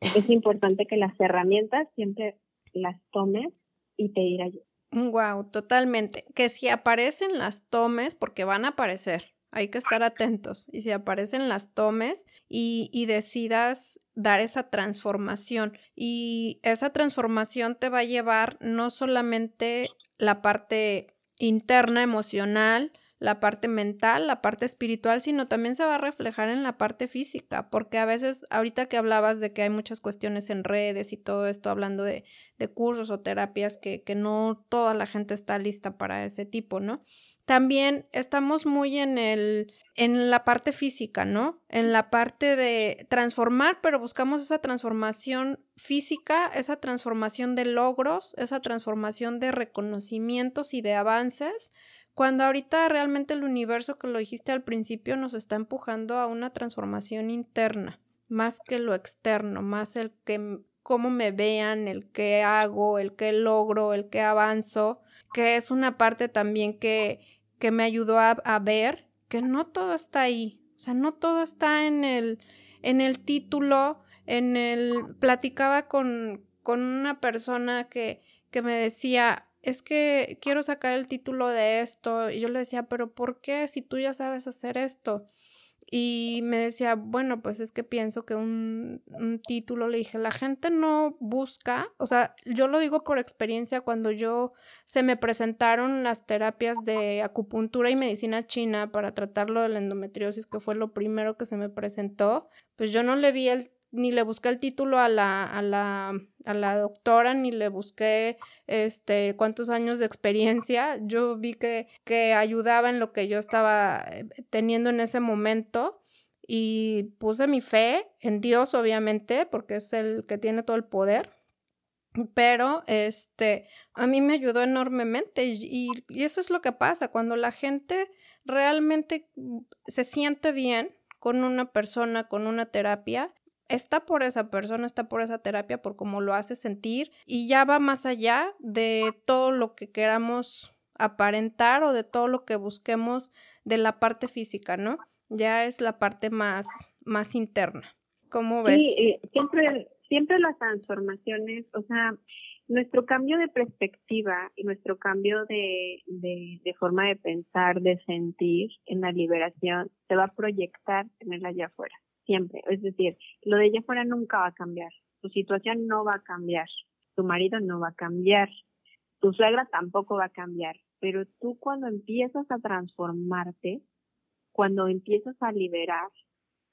es importante que las herramientas siempre las tomes y te irá Wow, totalmente. Que si aparecen las tomes, porque van a aparecer, hay que estar atentos. Y si aparecen las tomes y, y decidas dar esa transformación. Y esa transformación te va a llevar no solamente la parte interna, emocional, la parte mental, la parte espiritual, sino también se va a reflejar en la parte física, porque a veces, ahorita que hablabas de que hay muchas cuestiones en redes y todo esto, hablando de, de cursos o terapias, que, que no toda la gente está lista para ese tipo, ¿no? también estamos muy en el en la parte física, ¿no? En la parte de transformar, pero buscamos esa transformación física, esa transformación de logros, esa transformación de reconocimientos y de avances, cuando ahorita realmente el universo, que lo dijiste al principio, nos está empujando a una transformación interna, más que lo externo, más el que cómo me vean, el qué hago, el qué logro, el qué avanzo, que es una parte también que, que me ayudó a, a ver que no todo está ahí, o sea, no todo está en el, en el título, en el, platicaba con, con una persona que, que me decía, es que quiero sacar el título de esto, y yo le decía, pero ¿por qué si tú ya sabes hacer esto? Y me decía, bueno, pues es que pienso que un, título, le dije, la gente no busca, o sea, yo lo digo por experiencia, cuando yo se me presentaron las terapias de acupuntura y medicina china para tratarlo de la endometriosis, que fue lo primero que se me presentó, pues yo no le vi el ni le busqué el título a la, a la, a la doctora, ni le busqué este cuántos años de experiencia. Yo vi que, que ayudaba en lo que yo estaba eh, teniendo en ese momento y puse mi fe en Dios, obviamente, porque es el que tiene todo el poder. Pero este a mí me ayudó enormemente y, y eso es lo que pasa cuando la gente realmente se siente bien con una persona, con una terapia, está por esa persona, está por esa terapia, por cómo lo hace sentir y ya va más allá de todo lo que queramos aparentar o de todo lo que busquemos de la parte física, ¿no? Ya es la parte más, más interna. ¿Cómo ves? Sí, eh, siempre, siempre las transformaciones, o sea, nuestro cambio de perspectiva y nuestro cambio de, de, de, forma de pensar, de sentir en la liberación, se va a proyectar en el allá afuera siempre. Es decir, lo de ella fuera nunca va a cambiar. Tu situación no va a cambiar. Tu marido no va a cambiar. Tu suegra tampoco va a cambiar. Pero tú cuando empiezas a transformarte, cuando empiezas a liberar,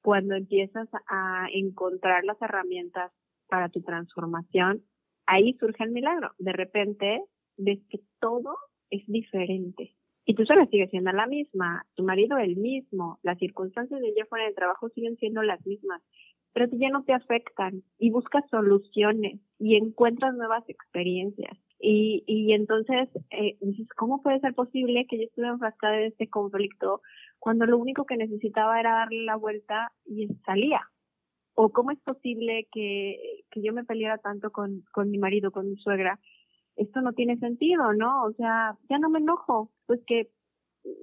cuando empiezas a encontrar las herramientas para tu transformación, ahí surge el milagro. De repente ves que todo es diferente. Y tú solo sigues siendo la misma, tu marido el mismo, las circunstancias de ella fuera de trabajo siguen siendo las mismas, pero ya no te afectan y buscas soluciones y encuentras nuevas experiencias. Y, y entonces eh, dices, ¿cómo puede ser posible que yo estuve enfrascada en este conflicto cuando lo único que necesitaba era darle la vuelta y salía? ¿O cómo es posible que, que yo me peleara tanto con, con mi marido, con mi suegra, esto no tiene sentido, ¿no? O sea, ya no me enojo, pues que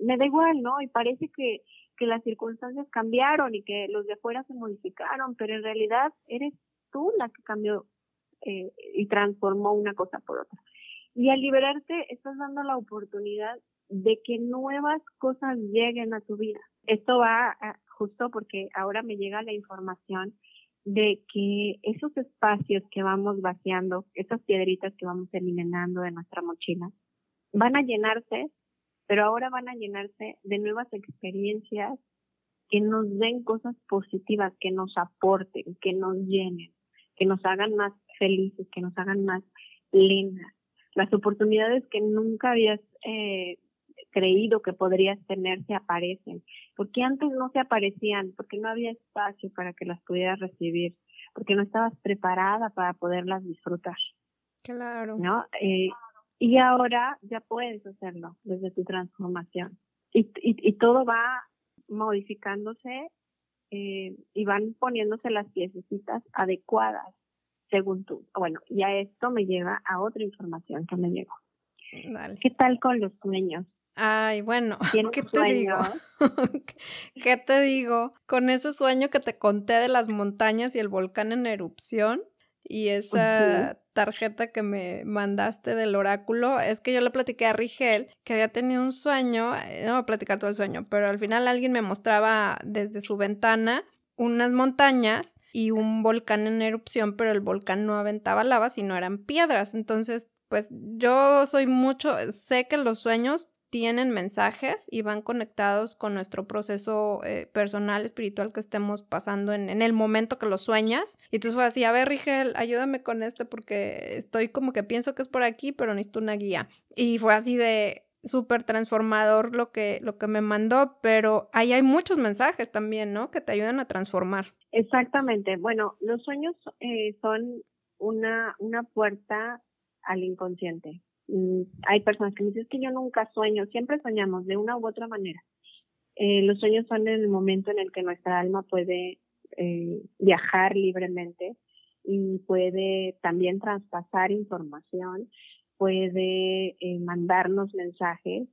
me da igual, ¿no? Y parece que, que las circunstancias cambiaron y que los de afuera se modificaron, pero en realidad eres tú la que cambió eh, y transformó una cosa por otra. Y al liberarte estás dando la oportunidad de que nuevas cosas lleguen a tu vida. Esto va justo porque ahora me llega la información de que esos espacios que vamos vaciando, esas piedritas que vamos eliminando de nuestra mochila, van a llenarse, pero ahora van a llenarse de nuevas experiencias que nos den cosas positivas, que nos aporten, que nos llenen, que nos hagan más felices, que nos hagan más plenas. Las oportunidades que nunca habías eh, creído que podrías tener se aparecen, porque antes no se aparecían, porque no había espacio para que las pudieras recibir, porque no estabas preparada para poderlas disfrutar. Claro. ¿No? Eh, y ahora ya puedes hacerlo desde tu transformación. Y, y, y todo va modificándose eh, y van poniéndose las piececitas adecuadas según tú. Bueno, y a esto me lleva a otra información que me llegó. Dale. ¿Qué tal con los sueños? Ay, bueno, ¿qué te digo? ¿Qué te digo? Con ese sueño que te conté de las montañas y el volcán en erupción y esa tarjeta que me mandaste del oráculo, es que yo le platiqué a Rigel que había tenido un sueño, eh, no voy a platicar todo el sueño, pero al final alguien me mostraba desde su ventana unas montañas y un volcán en erupción, pero el volcán no aventaba lava, sino eran piedras. Entonces, pues yo soy mucho, sé que los sueños tienen mensajes y van conectados con nuestro proceso eh, personal, espiritual que estemos pasando en, en, el momento que lo sueñas. Y tú fue así, a ver, Rigel, ayúdame con esto porque estoy como que pienso que es por aquí, pero necesito una guía. Y fue así de, súper transformador lo que, lo que me mandó, pero ahí hay muchos mensajes también, ¿no? Que te ayudan a transformar. Exactamente. Bueno, los sueños eh, son una, una puerta al inconsciente. Mm, hay personas que me dicen que yo nunca sueño, siempre soñamos de una u otra manera. Eh, los sueños son el momento en el que nuestra alma puede eh, viajar libremente y puede también traspasar información, puede eh, mandarnos mensajes,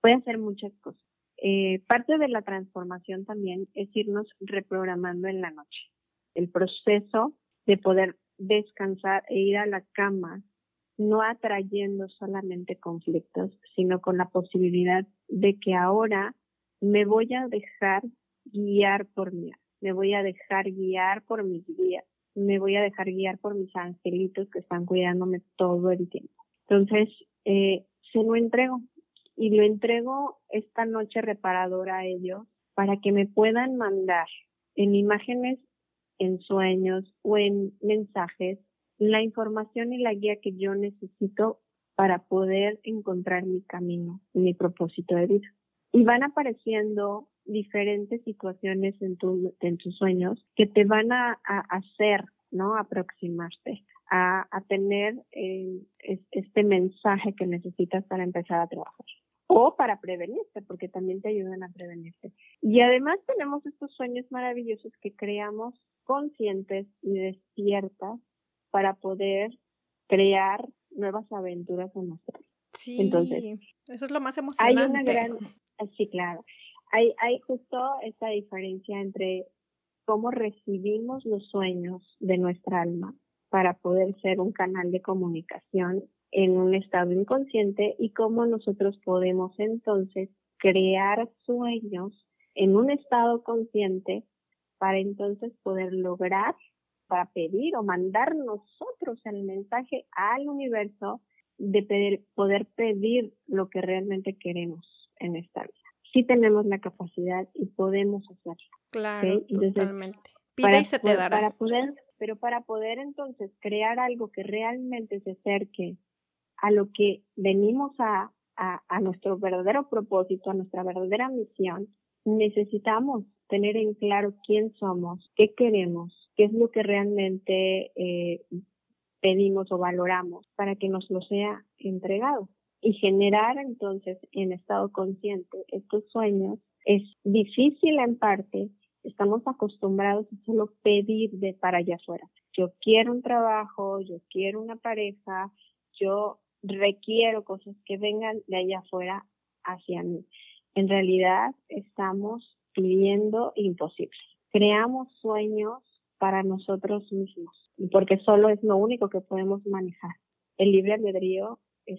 puede hacer muchas cosas. Eh, parte de la transformación también es irnos reprogramando en la noche. El proceso de poder descansar e ir a la cama, no atrayendo solamente conflictos, sino con la posibilidad de que ahora me voy a dejar guiar por mí, me voy a dejar guiar por mis guías, me voy a dejar guiar por mis angelitos que están cuidándome todo el tiempo. Entonces, eh, se lo entrego y lo entrego esta noche reparadora a ellos para que me puedan mandar en imágenes, en sueños o en mensajes la información y la guía que yo necesito para poder encontrar mi camino, mi propósito de vida. Y van apareciendo diferentes situaciones en, tu, tus sueños que te van a, hacer, ¿no? Aproximarte a, a tener eh, este mensaje que necesitas para empezar a trabajar o para prevenirte, porque también te ayudan a prevenirte. Y además tenemos estos sueños maravillosos que creamos conscientes y despiertas para poder crear nuevas aventuras en nosotros. Sí, Entonces, eso es lo más emocionante. Hay una gran, sí, claro, hay, hay justo esa diferencia entre cómo recibimos los sueños de nuestra alma para poder ser un canal de comunicación en un estado inconsciente y cómo nosotros podemos entonces crear sueños en un estado consciente para entonces poder lograr, para pedir o mandar nosotros el mensaje al universo de poder pedir lo que realmente queremos en esta vida sí tenemos la capacidad y podemos hacerlo. Claro, totalmente. Pide y se te dará. Para poder, pero para poder entonces crear algo que realmente se acerque a lo que venimos a, a, a nuestro verdadero propósito, a nuestra verdadera misión, necesitamos tener en claro quién somos, qué queremos, qué es lo que realmente eh, pedimos o valoramos para que nos lo sea entregado y generar entonces en estado consciente estos sueños es difícil en parte. Estamos acostumbrados a solo pedir de para allá afuera. Yo quiero un trabajo, yo quiero una pareja, yo requiero cosas que vengan de allá afuera hacia mí. En realidad estamos pidiendo imposible. Creamos sueños para nosotros mismos, porque solo es lo único que podemos manejar. El libre albedrío es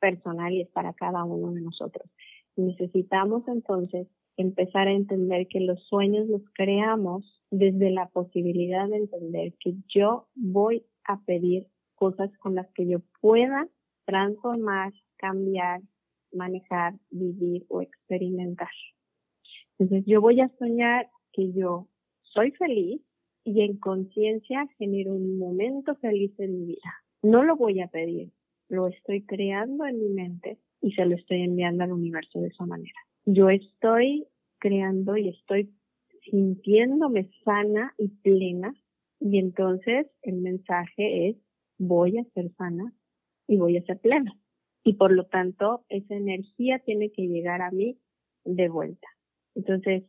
personal y es para cada uno de nosotros. Necesitamos entonces empezar a entender que los sueños los creamos desde la posibilidad de entender que yo voy a pedir cosas con las que yo pueda transformar, cambiar, manejar, vivir o experimentar. Entonces yo voy a soñar que yo soy feliz y en conciencia genero un momento feliz en mi vida. No lo voy a pedir, lo estoy creando en mi mente y se lo estoy enviando al universo de esa manera. Yo estoy creando y estoy sintiéndome sana y plena y entonces el mensaje es voy a ser sana y voy a ser plena. Y por lo tanto, esa energía tiene que llegar a mí de vuelta. Entonces,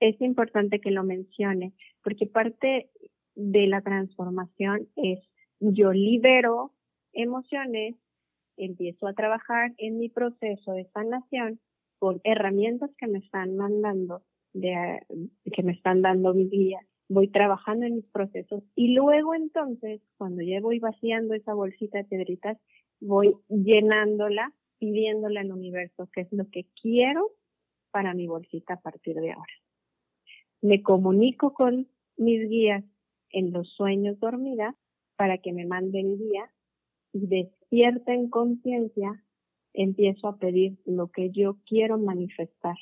es importante que lo mencione, porque parte de la transformación es yo libero emociones, empiezo a trabajar en mi proceso de sanación con herramientas que me están mandando, de, que me están dando mis guías. Voy trabajando en mis procesos y luego entonces, cuando ya voy vaciando esa bolsita de piedritas, voy llenándola, pidiéndole al universo qué es lo que quiero para mi bolsita a partir de ahora. Me comunico con mis guías en los sueños dormidas para que me manden guías y despierta en conciencia, empiezo a pedir lo que yo quiero manifestar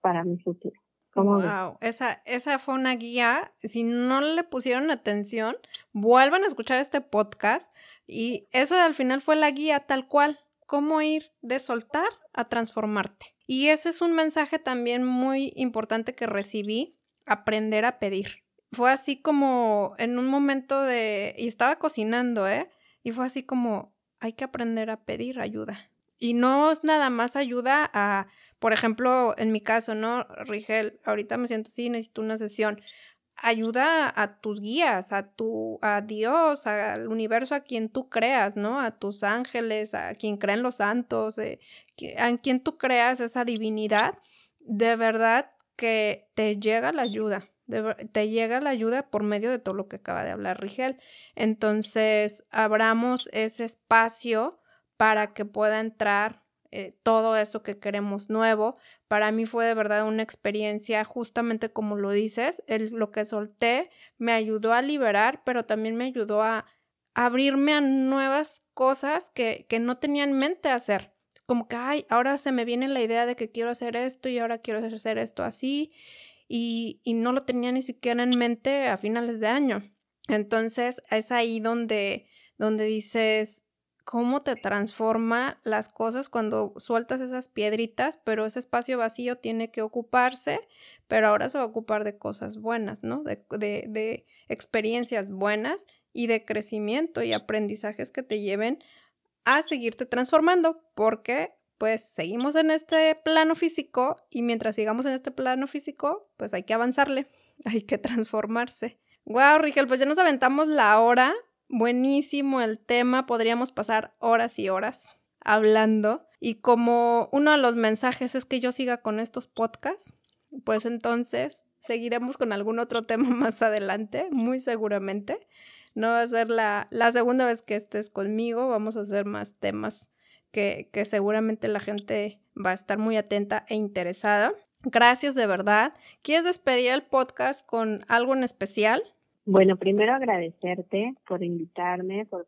para mi futuro. wow, esa, esa fue una guía. Si no le pusieron atención, vuelvan a escuchar este podcast y eso al final fue la guía tal cual. Cómo ir de soltar a transformarte. Y ese es un mensaje también muy importante que recibí, aprender a pedir. Fue así como en un momento de... y estaba cocinando, ¿eh? Y fue así como, hay que aprender a pedir ayuda. Y no es nada más ayuda a, por ejemplo, en mi caso, ¿no? Rigel, ahorita me siento así, necesito una sesión ayuda a tus guías, a tu, a Dios, al universo a quien tú creas, ¿no? A tus ángeles, a quien creen los santos, eh, a quien tú creas esa divinidad, de verdad que te llega la ayuda, te llega la ayuda por medio de todo lo que acaba de hablar Rigel. Entonces, abramos ese espacio para que pueda entrar eh, todo eso que queremos nuevo. Para mí fue de verdad una experiencia, justamente como lo dices, lo que solté me ayudó a liberar, pero también me ayudó a abrirme a nuevas cosas que, que no tenía en mente hacer. Como que, ay, ahora se me viene la idea de que quiero hacer esto y ahora quiero hacer esto así. Y, y no lo tenía ni siquiera en mente a finales de año. Entonces es ahí donde, donde dices, cómo te transforma las cosas cuando sueltas esas piedritas, pero ese espacio vacío tiene que ocuparse, pero ahora se va a ocupar de cosas buenas, ¿no? De, de, de experiencias buenas y de crecimiento y aprendizajes que te lleven a seguirte transformando, porque pues seguimos en este plano físico y mientras sigamos en este plano físico, pues hay que avanzarle, hay que transformarse. Wow, Rigel, pues ya nos aventamos la hora, buenísimo el tema, podríamos pasar horas y horas hablando. Y como uno de los mensajes es que yo siga con estos podcasts, pues entonces seguiremos con algún otro tema más adelante, muy seguramente. No va a ser la, la segunda vez que estés conmigo, vamos a hacer más temas que, que seguramente la gente va a estar muy atenta e interesada. Gracias de verdad. ¿Quieres despedir el podcast con algo en especial? Bueno, primero agradecerte por invitarme, por,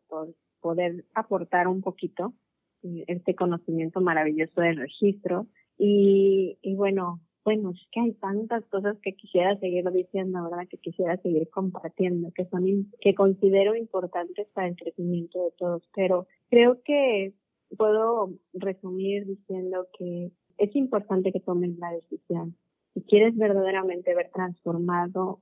poder aportar un poquito eh, este conocimiento maravilloso del registro. Y, y bueno, bueno, es que hay tantas cosas que quisiera seguir diciendo, ¿verdad? Que quisiera seguir compartiendo, que son, que considero importantes para el crecimiento de todos. Pero creo que puedo resumir diciendo que es importante que tomen la decisión. Si quieres verdaderamente ver transformado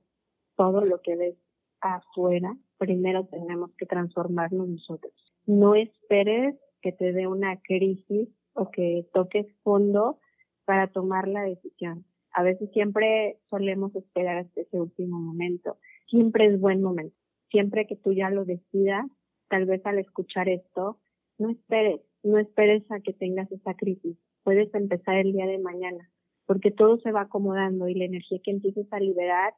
todo lo que ves afuera, primero tenemos que transformarnos nosotros. No esperes que te dé una crisis o que toques fondo para tomar la decisión. A veces siempre solemos esperar hasta ese último momento. Siempre es buen momento. Siempre que tú ya lo decidas, tal vez al escuchar esto, no esperes, no esperes a que tengas esa crisis. Puedes empezar el día de mañana, porque todo se va acomodando y la energía que empieces a liberar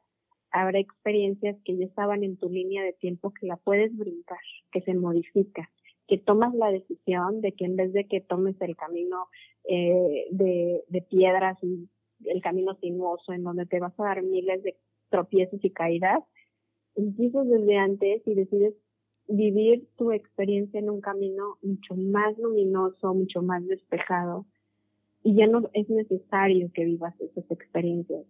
habrá experiencias que ya estaban en tu línea de tiempo que la puedes brincar, que se modifica, que tomas la decisión de que en vez de que tomes el camino eh, de, de piedras y el camino sinuoso en donde te vas a dar miles de tropiezos y caídas, empiezas desde antes y decides vivir tu experiencia en un camino mucho más luminoso, mucho más despejado. Y ya no es necesario que vivas esas experiencias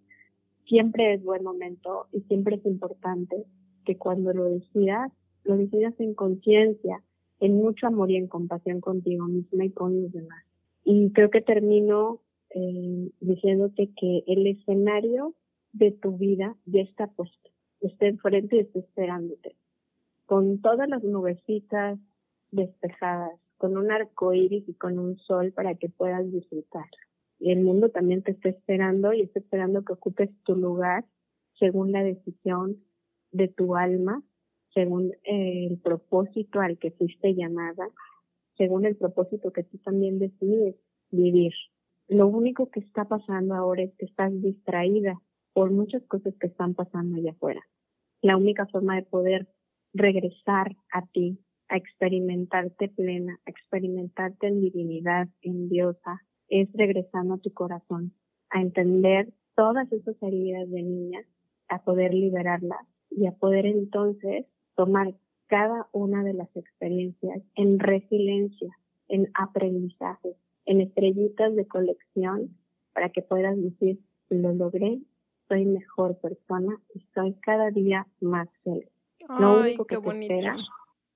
siempre es buen momento y siempre es importante que cuando lo decidas, lo decidas en conciencia, en mucho amor y en compasión contigo misma y con los demás. Y creo que termino eh, diciéndote que el escenario de tu vida ya está puesto, está enfrente y está esperándote, con todas las nubecitas despejadas, con un arco iris y con un sol para que puedas disfrutar el mundo también te está esperando y está esperando que ocupes tu lugar según la decisión de tu alma, según eh, el propósito al que fuiste llamada, según el propósito que tú también decides vivir. Lo único que está pasando ahora es que estás distraída por muchas cosas que están pasando allá afuera. La única forma de poder regresar a ti, a experimentarte plena, a experimentarte en divinidad, en diosa, es regresando a tu corazón, a entender todas esas heridas de niña, a poder liberarlas y a poder entonces tomar cada una de las experiencias en resiliencia, en aprendizaje, en estrellitas de colección para que puedas decir, lo logré, soy mejor persona y soy cada día más feliz. lo único que te espera,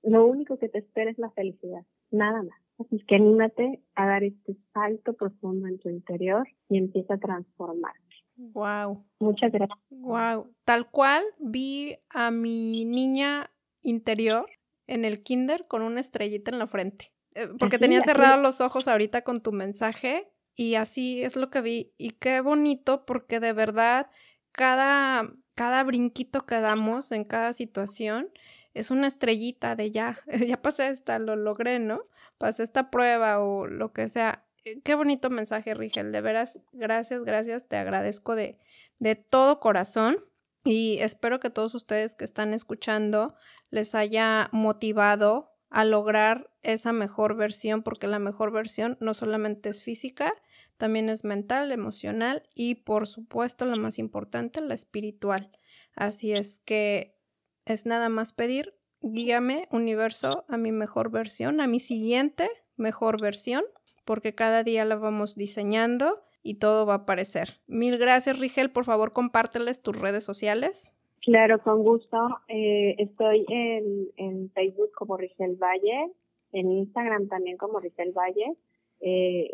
lo único que te espera es la felicidad, nada más. Así que anímate a dar este salto profundo en tu interior y empieza a transformarte. Wow. Muchas gracias. Wow. Tal cual vi a mi niña interior en el kinder con una estrellita en la frente. Eh, porque tenía cerrados los ojos ahorita con tu mensaje y así es lo que vi. Y qué bonito porque de verdad cada, cada brinquito que damos en cada situación es una estrellita de ya, ya pasé esta, lo logré, ¿no? Pasé esta prueba o lo que sea. Eh, qué bonito mensaje, Rigel. De veras, gracias, gracias. Te agradezco de, de todo corazón. Y espero que todos ustedes que están escuchando les haya motivado a lograr esa mejor versión, porque la mejor versión no solamente es física, también es mental, emocional y por supuesto la más importante, la espiritual. Así es que es nada más pedir, guíame universo a mi mejor versión, a mi siguiente mejor versión, porque cada día la vamos diseñando y todo va a aparecer. Mil gracias, Rigel. Por favor, compárteles tus redes sociales. Claro, con gusto. Eh, estoy en, en, Facebook como Rigel Valle, en Instagram también como Rigel Valle. Eh,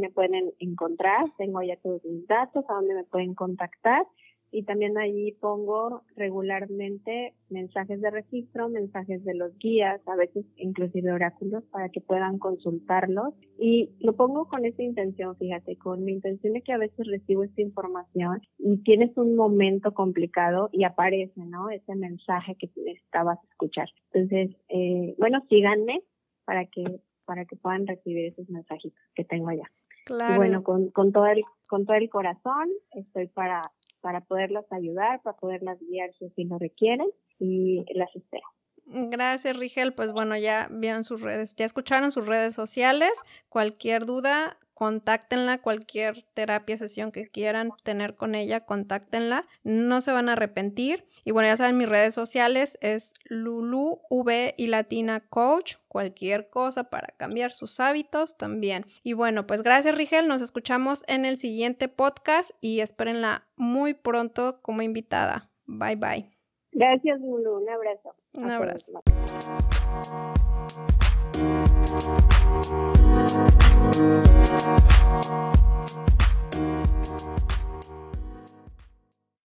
me pueden encontrar, tengo ya todos mis datos, a donde me pueden contactar y también allí pongo regularmente mensajes de registro, mensajes de los guías, a veces inclusive oráculos para que puedan consultarlos y lo pongo con esa intención, fíjate, con mi intención de que a veces recibo esta información y tienes un momento complicado y aparece, ¿no? Ese mensaje que necesitabas escuchar. Entonces, eh, bueno, síganme para que para que puedan recibir esos mensajitos que tengo allá. Claro. Y bueno, con, con todo el con todo el corazón estoy para para poderlas ayudar, para poderlas guiar si así lo requieren y las espero. Gracias, Rigel. Pues bueno, ya vieron sus redes, ya escucharon sus redes sociales. Cualquier duda, contáctenla. Cualquier terapia, sesión que quieran tener con ella, contáctenla. No se van a arrepentir. Y bueno, ya saben, mis redes sociales es Lulu V y Latina Coach. Cualquier cosa para cambiar sus hábitos también. Y bueno, pues gracias, Rigel. Nos escuchamos en el siguiente podcast y espérenla muy pronto como invitada. Bye bye. Gracias, Lulu. Un abrazo. Un Hasta abrazo. Más.